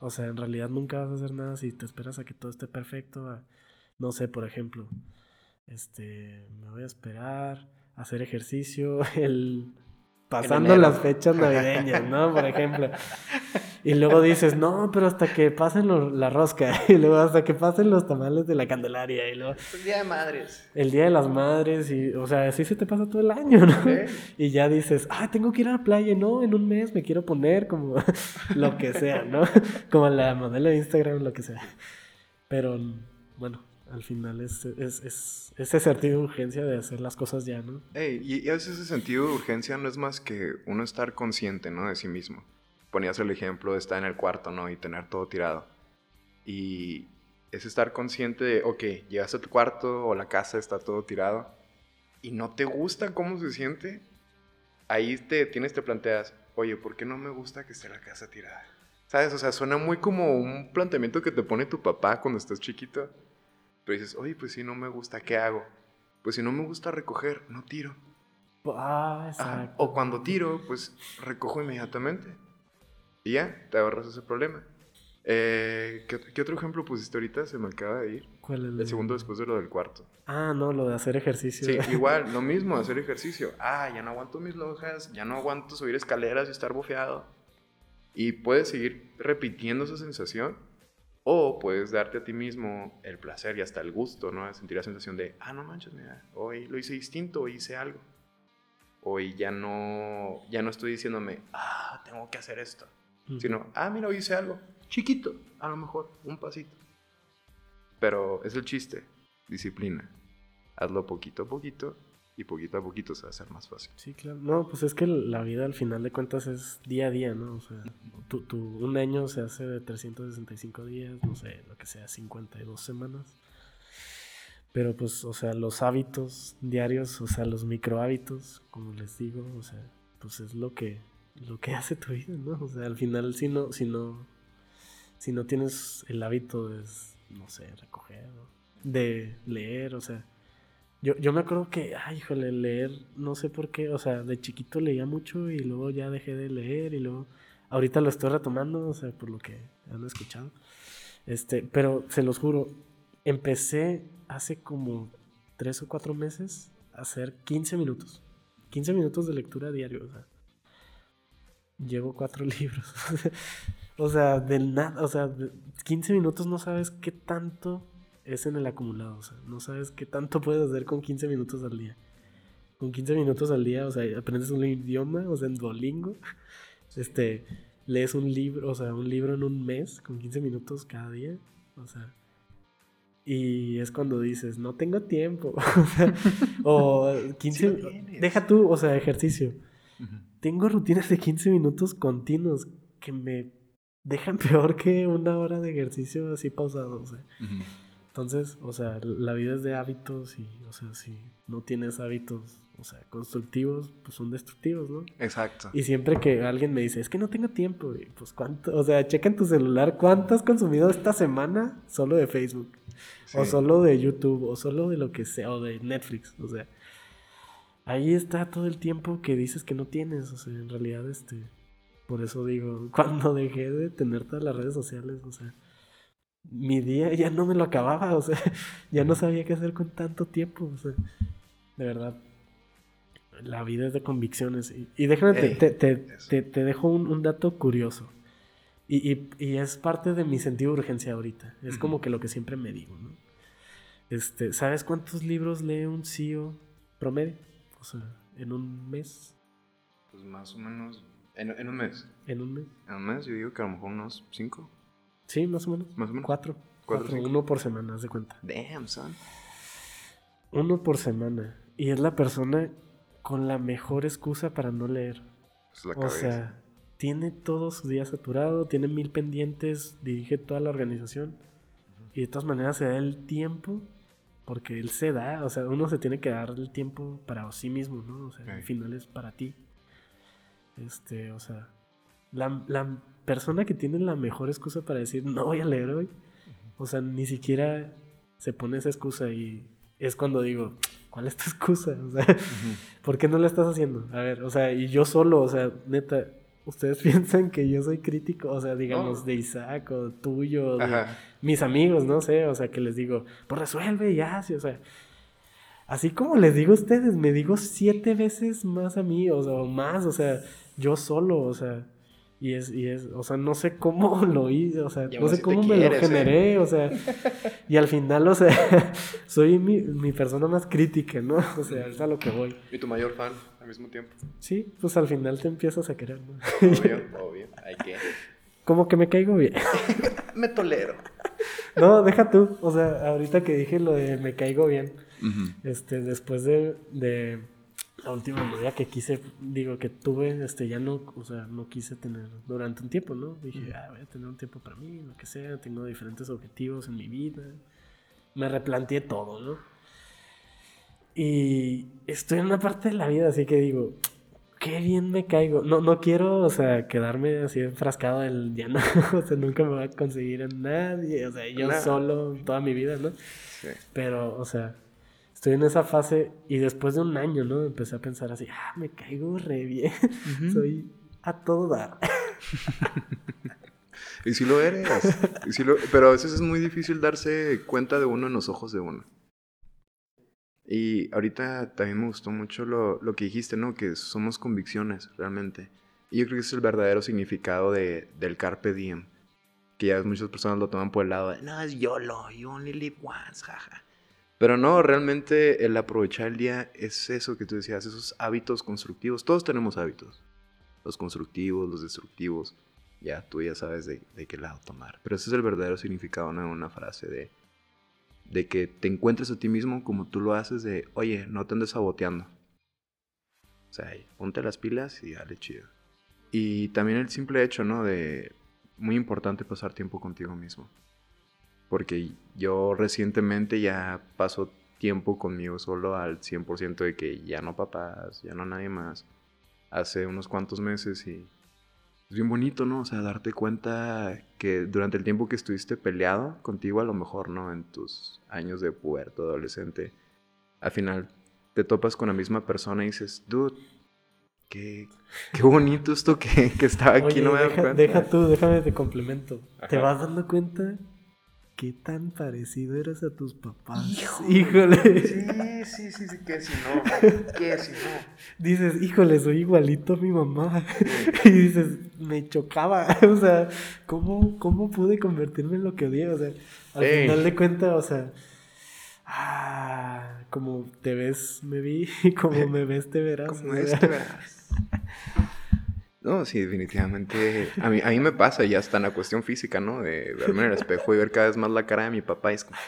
o sea, en realidad nunca vas a hacer nada si te esperas a que todo esté perfecto. no sé, por ejemplo, este, me voy a esperar a hacer ejercicio el pasando las fechas navideñas, ¿no? Por ejemplo. Y luego dices, no, pero hasta que pasen la rosca, y luego hasta que pasen los tamales de la Candelaria, y luego... El Día de Madres. El Día de las Madres, y, o sea, así se te pasa todo el año, ¿no? Y ya dices, ah, tengo que ir a la playa, no, en un mes me quiero poner como lo que sea, ¿no? Como la modelo de Instagram, lo que sea. Pero, bueno, al final es, es, es, ese sentido de urgencia de hacer las cosas ya, ¿no? y, y a veces ese sentido de urgencia no es más que uno estar consciente, ¿no? De sí mismo ponías el ejemplo de estar en el cuarto, ¿no? Y tener todo tirado. Y es estar consciente de, ok, llegas a tu cuarto o la casa está todo tirado y no te gusta cómo se siente, ahí te tienes, te planteas, oye, ¿por qué no me gusta que esté la casa tirada? ¿Sabes? O sea, suena muy como un planteamiento que te pone tu papá cuando estás chiquito. Pero dices, oye, pues si no me gusta, ¿qué hago? Pues si no me gusta recoger, no tiro. Ah, exacto. o cuando tiro, pues recojo inmediatamente. Y ya, te ahorras ese problema. Eh, ¿qué, otro ejemplo pusiste ahorita? Se me acaba de ir. ¿Cuál es el, segundo después de lo del cuarto. Ah, no, lo de hacer ejercicio. Sí, igual, lo mismo, hacer ejercicio. Ah, ya no aguanto mis lojas, ya no aguanto subir escaleras y estar bofeado. Y puedes seguir repitiendo esa sensación. O puedes darte a ti mismo el placer y hasta el gusto, ¿no? Sentir la sensación de, ah, no manches, mira, hoy lo hice distinto, hoy hice algo. Hoy ya no, ya no estoy diciéndome, ah, tengo que hacer esto Sino, ah, mira, hoy hice algo. Chiquito, a lo mejor, un pasito. Pero es el chiste, disciplina. Hazlo poquito a poquito y poquito a poquito se va a hacer más fácil. Sí, claro. No, pues es que la vida al final de cuentas es día a día, ¿no? O sea, tu, un año se hace de 365 días, no sé, lo que sea, 52 semanas. Pero pues, o sea, los hábitos diarios, o sea, los micro hábitos, como les digo, o sea, pues es lo que lo que hace tu vida, ¿no? O sea, al final si no, si no, si no tienes el hábito de, no sé, recoger, de leer, o sea, yo, yo me acuerdo que, ay, híjole, leer, no sé por qué, o sea, de chiquito leía mucho y luego ya dejé de leer y luego, ahorita lo estoy retomando, o sea, por lo que han escuchado. Este, pero se los juro, empecé hace como tres o cuatro meses a hacer 15 minutos. 15 minutos de lectura diario, o sea llevo cuatro libros. o sea, de nada, o sea, 15 minutos no sabes qué tanto es en el acumulado, o sea, no sabes qué tanto puedes hacer con 15 minutos al día. Con 15 minutos al día, o sea, aprendes un idioma, o sea, en Duolingo, este, lees un libro, o sea, un libro en un mes, con 15 minutos cada día, o sea, y es cuando dices, no tengo tiempo, o 15, deja tú, o sea, ejercicio tengo rutinas de 15 minutos continuos que me dejan peor que una hora de ejercicio así pausado. Entonces, o sea, la vida es de hábitos y, o sea, si no tienes hábitos, o sea, constructivos, pues son destructivos, ¿no? Exacto. Y siempre que alguien me dice, es que no tengo tiempo, y pues cuánto, o sea, checa en tu celular cuánto has consumido esta semana solo de Facebook, o solo de YouTube, o solo de lo que sea, o de Netflix, o sea, ahí está todo el tiempo que dices que no tienes, o sea, en realidad, este, por eso digo, cuando dejé de tener todas las redes sociales, o sea, mi día ya no me lo acababa, o sea, ya no sabía qué hacer con tanto tiempo, o sea, de verdad. La vida es de convicciones. Y, déjame, te, te, dejo un, dato curioso. Y, y, es parte de mi sentido de urgencia ahorita. Es como que lo que siempre me digo, ¿no? Este, ¿Sabes cuántos libros lee un CEO promedio? O sea, en un mes. Pues más o menos. En, en un mes. En un mes. En un mes, yo digo que a lo mejor unos cinco. Sí, más o menos. Más o menos. Cuatro. Cuatro. Uno por semana, haz de cuenta. Damn, son. Uno por semana. Y es la persona con la mejor excusa para no leer. Es la o sea, tiene todo su día saturado, tiene mil pendientes, dirige toda la organización. Y de todas maneras se da el tiempo, porque él se da, o sea, uno se tiene que dar el tiempo para sí mismo, ¿no? O sea, al final es para ti. Este, o sea, la, la persona que tiene la mejor excusa para decir no voy a leer hoy, o sea, ni siquiera se pone esa excusa y es cuando digo, ¿cuál es tu excusa? O sea, ¿por qué no la estás haciendo? A ver, o sea, y yo solo, o sea, neta, ustedes piensan que yo soy crítico, o sea, digamos, de Isaac o tuyo, de mis amigos, no sé, o sea, que les digo, pues resuelve ya, sí, o sea, así como les digo a ustedes, me digo siete veces más a mí, o sea, o más, o sea, yo solo, o sea, y es, y es, o sea, no sé cómo lo hice, o sea, no sé cómo me lo ¿eh? generé, o sea, y al final, o sea, soy mi, mi, persona más crítica, ¿no? O sea, es a lo que voy. Y tu mayor fan al mismo tiempo. Sí, pues al final te empiezas a querer, ¿no? Obvio, obvio, hay que. Como que me caigo bien. me tolero. No, deja tú, o sea, ahorita que dije lo de me caigo bien, este, después de, de la última novia que quise, digo, que tuve, este, ya no, o sea, no quise tener durante un tiempo, ¿no? Dije, ah, voy a tener un tiempo para mí, lo que sea, tengo diferentes objetivos en mi vida. Me replanteé todo, ¿no? Y estoy en una parte de la vida, así que digo, qué bien me caigo. No, no quiero, o sea, quedarme así enfrascado del ya no, o sea, nunca me va a conseguir a nadie, o sea, yo solo toda mi vida, ¿no? Sí. Pero, o sea, estoy en esa fase y después de un año, ¿no? Empecé a pensar así, ah, me caigo re bien, soy a todo dar. y si lo eres, pero a veces es muy difícil darse cuenta de uno en los ojos de uno. Y ahorita también me gustó mucho lo, lo que dijiste, ¿no? Que somos convicciones, realmente. Y yo creo que es el verdadero significado de, del carpe diem. Que ya muchas personas lo toman por el lado de, no, es YOLO, you only live once, jaja. Pero no, realmente el aprovechar el día es eso que tú decías, esos hábitos constructivos. Todos tenemos hábitos. Los constructivos, los destructivos. Ya, tú ya sabes de, qué lado tomar. Pero ese es el verdadero significado, ¿no? Una frase de, de que te encuentres a ti mismo como tú lo haces de, oye, no te andes saboteando. O sea, ponte las pilas y dale chido. Y también el simple hecho, ¿no? De, muy importante pasar tiempo contigo mismo porque yo recientemente ya paso tiempo conmigo solo al 100% de que ya no papás, ya no nadie más, hace unos cuantos meses y es bien bonito, ¿no? O sea, darte cuenta que durante el tiempo que estuviste peleado contigo, a lo mejor, ¿no? En tus años de puerto, adolescente, al final te topas con la misma persona y dices, dude, qué, qué bonito esto que, que estaba aquí, no me deja, cuenta. Deja tú, déjame te complemento. ¿Te vas dando cuenta ¿Qué tan parecido eres a tus papás? Híjole. Sí, sí, sí, sí, que si no, que si no. Dices, híjole, soy igualito a mi mamá. Y dices, me chocaba. O sea, ¿cómo, ¿cómo pude convertirme en lo que odié? O sea, al final de cuentas, o sea, ah, como te ves, me vi, y como me ves, te verás. Como ves, te verás. No, sí, definitivamente. A mí, a mí me pasa ya hasta en la cuestión física, ¿no? De verme en el espejo y ver cada vez más la cara de mi papá. Y es como,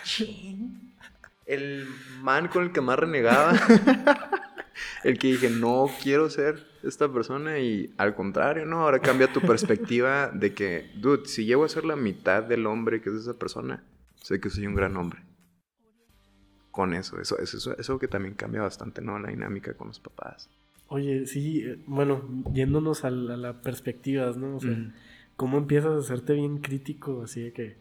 El man con el que más renegaba. el que dije, no quiero ser esta persona. Y al contrario, ¿no? Ahora cambia tu perspectiva de que, dude, si llego a ser la mitad del hombre que es esa persona, sé que soy un gran hombre. con eso. Eso, eso. eso que también cambia bastante, ¿no? La dinámica con los papás. Oye, sí, eh, bueno, yéndonos a la, a la perspectivas, ¿no? O sea, ¿cómo empiezas a hacerte bien crítico? Así de que,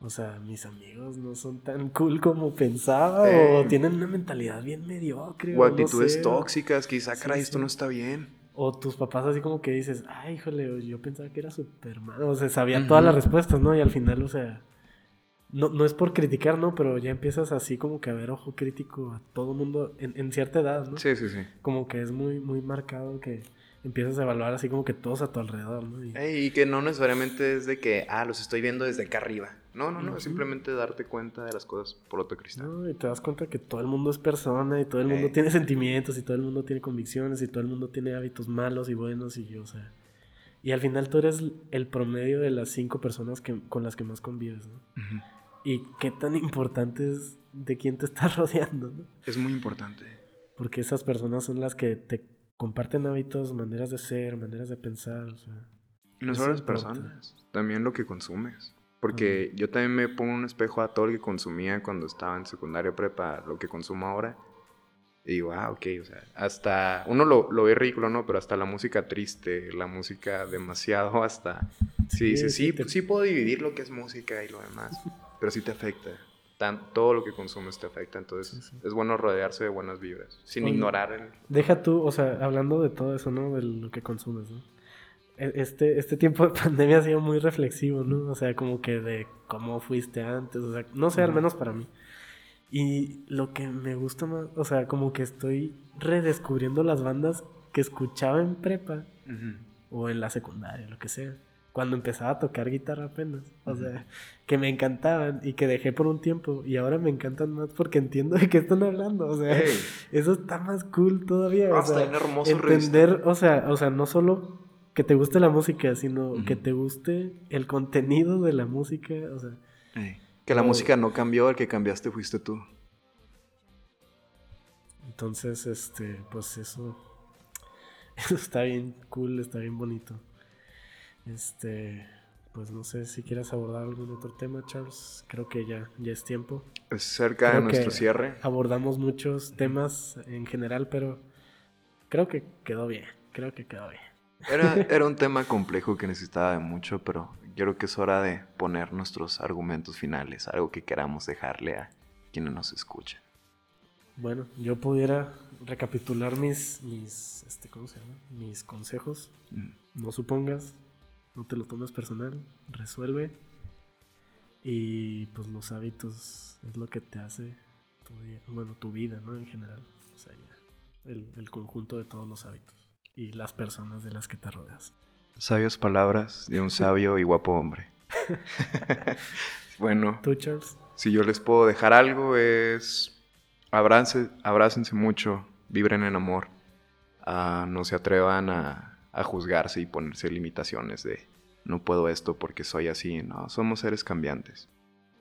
o sea, mis amigos no son tan cool como pensaba, o tienen una mentalidad bien mediocre. O actitudes tóxicas, quizá, caray, esto no está bien. O tus papás así como que dices, ay, híjole, yo pensaba que era Superman. O sea, sabían todas las respuestas, ¿no? Y al final, o sea, no, no es por criticar, ¿no? Pero ya empiezas así como que a ver ojo crítico a todo mundo en, en cierta edad, ¿no? Sí, sí, sí. Como que es muy, muy marcado que empiezas a evaluar así como que todos a tu alrededor, ¿no? Y, y que no necesariamente es de que, ah, los estoy viendo desde acá arriba. No, no, no, es simplemente darte cuenta de las cosas por otro cristal. No, y te das cuenta que todo el mundo es persona y todo el mundo tiene sentimientos y todo el mundo tiene convicciones y todo el mundo tiene hábitos malos y buenos y yo, o sea... Y al final tú eres el promedio de las cinco personas que, con las que más convives, ¿no? Y qué tan importante es de quién te estás rodeando, ¿no? Es muy importante. Porque esas personas son las que te comparten hábitos, maneras de ser, maneras de pensar, o sea... Y no solo las personas, también lo que consumes. Porque yo también me pongo un espejo a todo lo que consumía cuando estaba en secundaria prepa, lo que consumo ahora. Y digo, ah, ok, o sea, hasta, uno lo, lo ve ridículo, ¿no? Pero hasta la música triste, la música demasiado, hasta, sí, sí, sí, sí, sí puedo dividir lo que es música y lo demás, pero sí te afecta. Tan, todo lo que consumes te afecta, entonces es bueno rodearse de buenas vibras, sin Oye, ignorar el... Deja tú, o sea, hablando de todo eso, ¿no? De lo que consumes, ¿no? E- Este, este tiempo de pandemia ha sido muy reflexivo, ¿no? O sea, como que de cómo fuiste antes, o sea, no sé, al menos para mí. Y lo que me gusta más, o sea, como que estoy redescubriendo las bandas que escuchaba en prepa o en la secundaria, lo que sea. Cuando empezaba a tocar guitarra apenas. O sea, que me encantaban y que dejé por un tiempo. Y ahora me encantan más porque entiendo de qué están hablando. O sea, eso está más cool todavía. Ah, o sea, está bien hermoso entender, o sea, o sea, no solo que te guste la música, sino que te guste el contenido de la música. O sea. Que la O- música no cambió, el que cambiaste fuiste tú. entonces, este, pues eso, eso está bien cool, está bien bonito. Este, pues no sé si quieras abordar algún otro tema, Charles. Creo que ya, ya es tiempo. Es cerca Creo de nuestro cierre. Abordamos muchos temas en general, pero creo que quedó bien. Creo que quedó bien. Era, era un tema complejo que necesitaba de mucho, pero yo creo que es hora de poner nuestros argumentos finales, algo que queramos dejarle a quienes nos escuchan. Bueno, yo pudiera recapitular mis, mis, este, ¿cómo se llama? Mis consejos. Mm. No supongas, no te lo tomes personal, resuelve. Y pues los hábitos es lo que te hace tu día, bueno, tu vida, ¿no? En general. O sea, ya, el, el conjunto de todos los hábitos y las personas de las que te rodeas. Sabias palabras de un sabio y guapo hombre. bueno, ¿Tú, Charles? si yo les puedo dejar algo es abrácense, abrácense mucho, vibren en amor, Ah, no se atrevan a, a juzgarse y ponerse limitaciones de no puedo esto porque soy así, no, somos seres cambiantes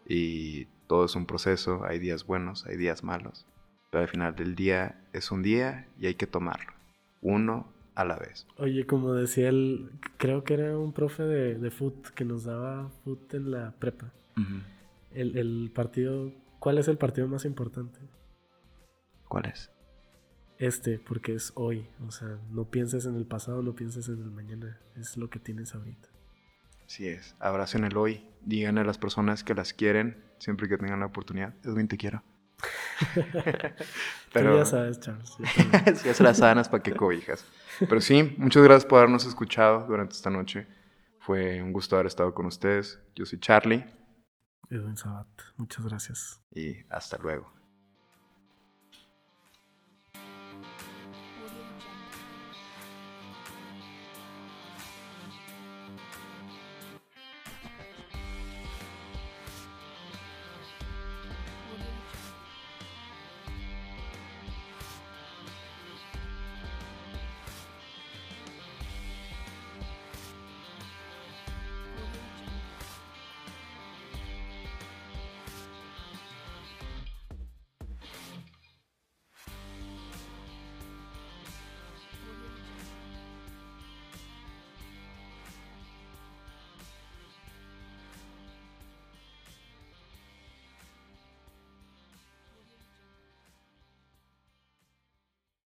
y todo es un proceso, hay días buenos, hay días malos, pero al final del día es un día y hay que tomarlo, uno a la vez. Oye, como decía él, creo que era un profe de, de foot que nos daba foot en la prepa. Ujú. El, el partido, ¿cuál es el partido más importante? ¿Cuál es? Este, porque es hoy. O sea, no pienses en el pasado, no pienses en el mañana. Es lo que tienes ahorita. Así es, abracen el hoy, digan a las personas que las quieren siempre que tengan la oportunidad. Edwin, te quiero. Tú ya sabes, Charles. si hace las sábanas para que cobijas. Pero sí, muchas gracias por habernos escuchado durante esta noche. Fue un gusto haber estado con ustedes. Yo soy Charlie Edwin Sabat, muchas gracias. y hasta luego.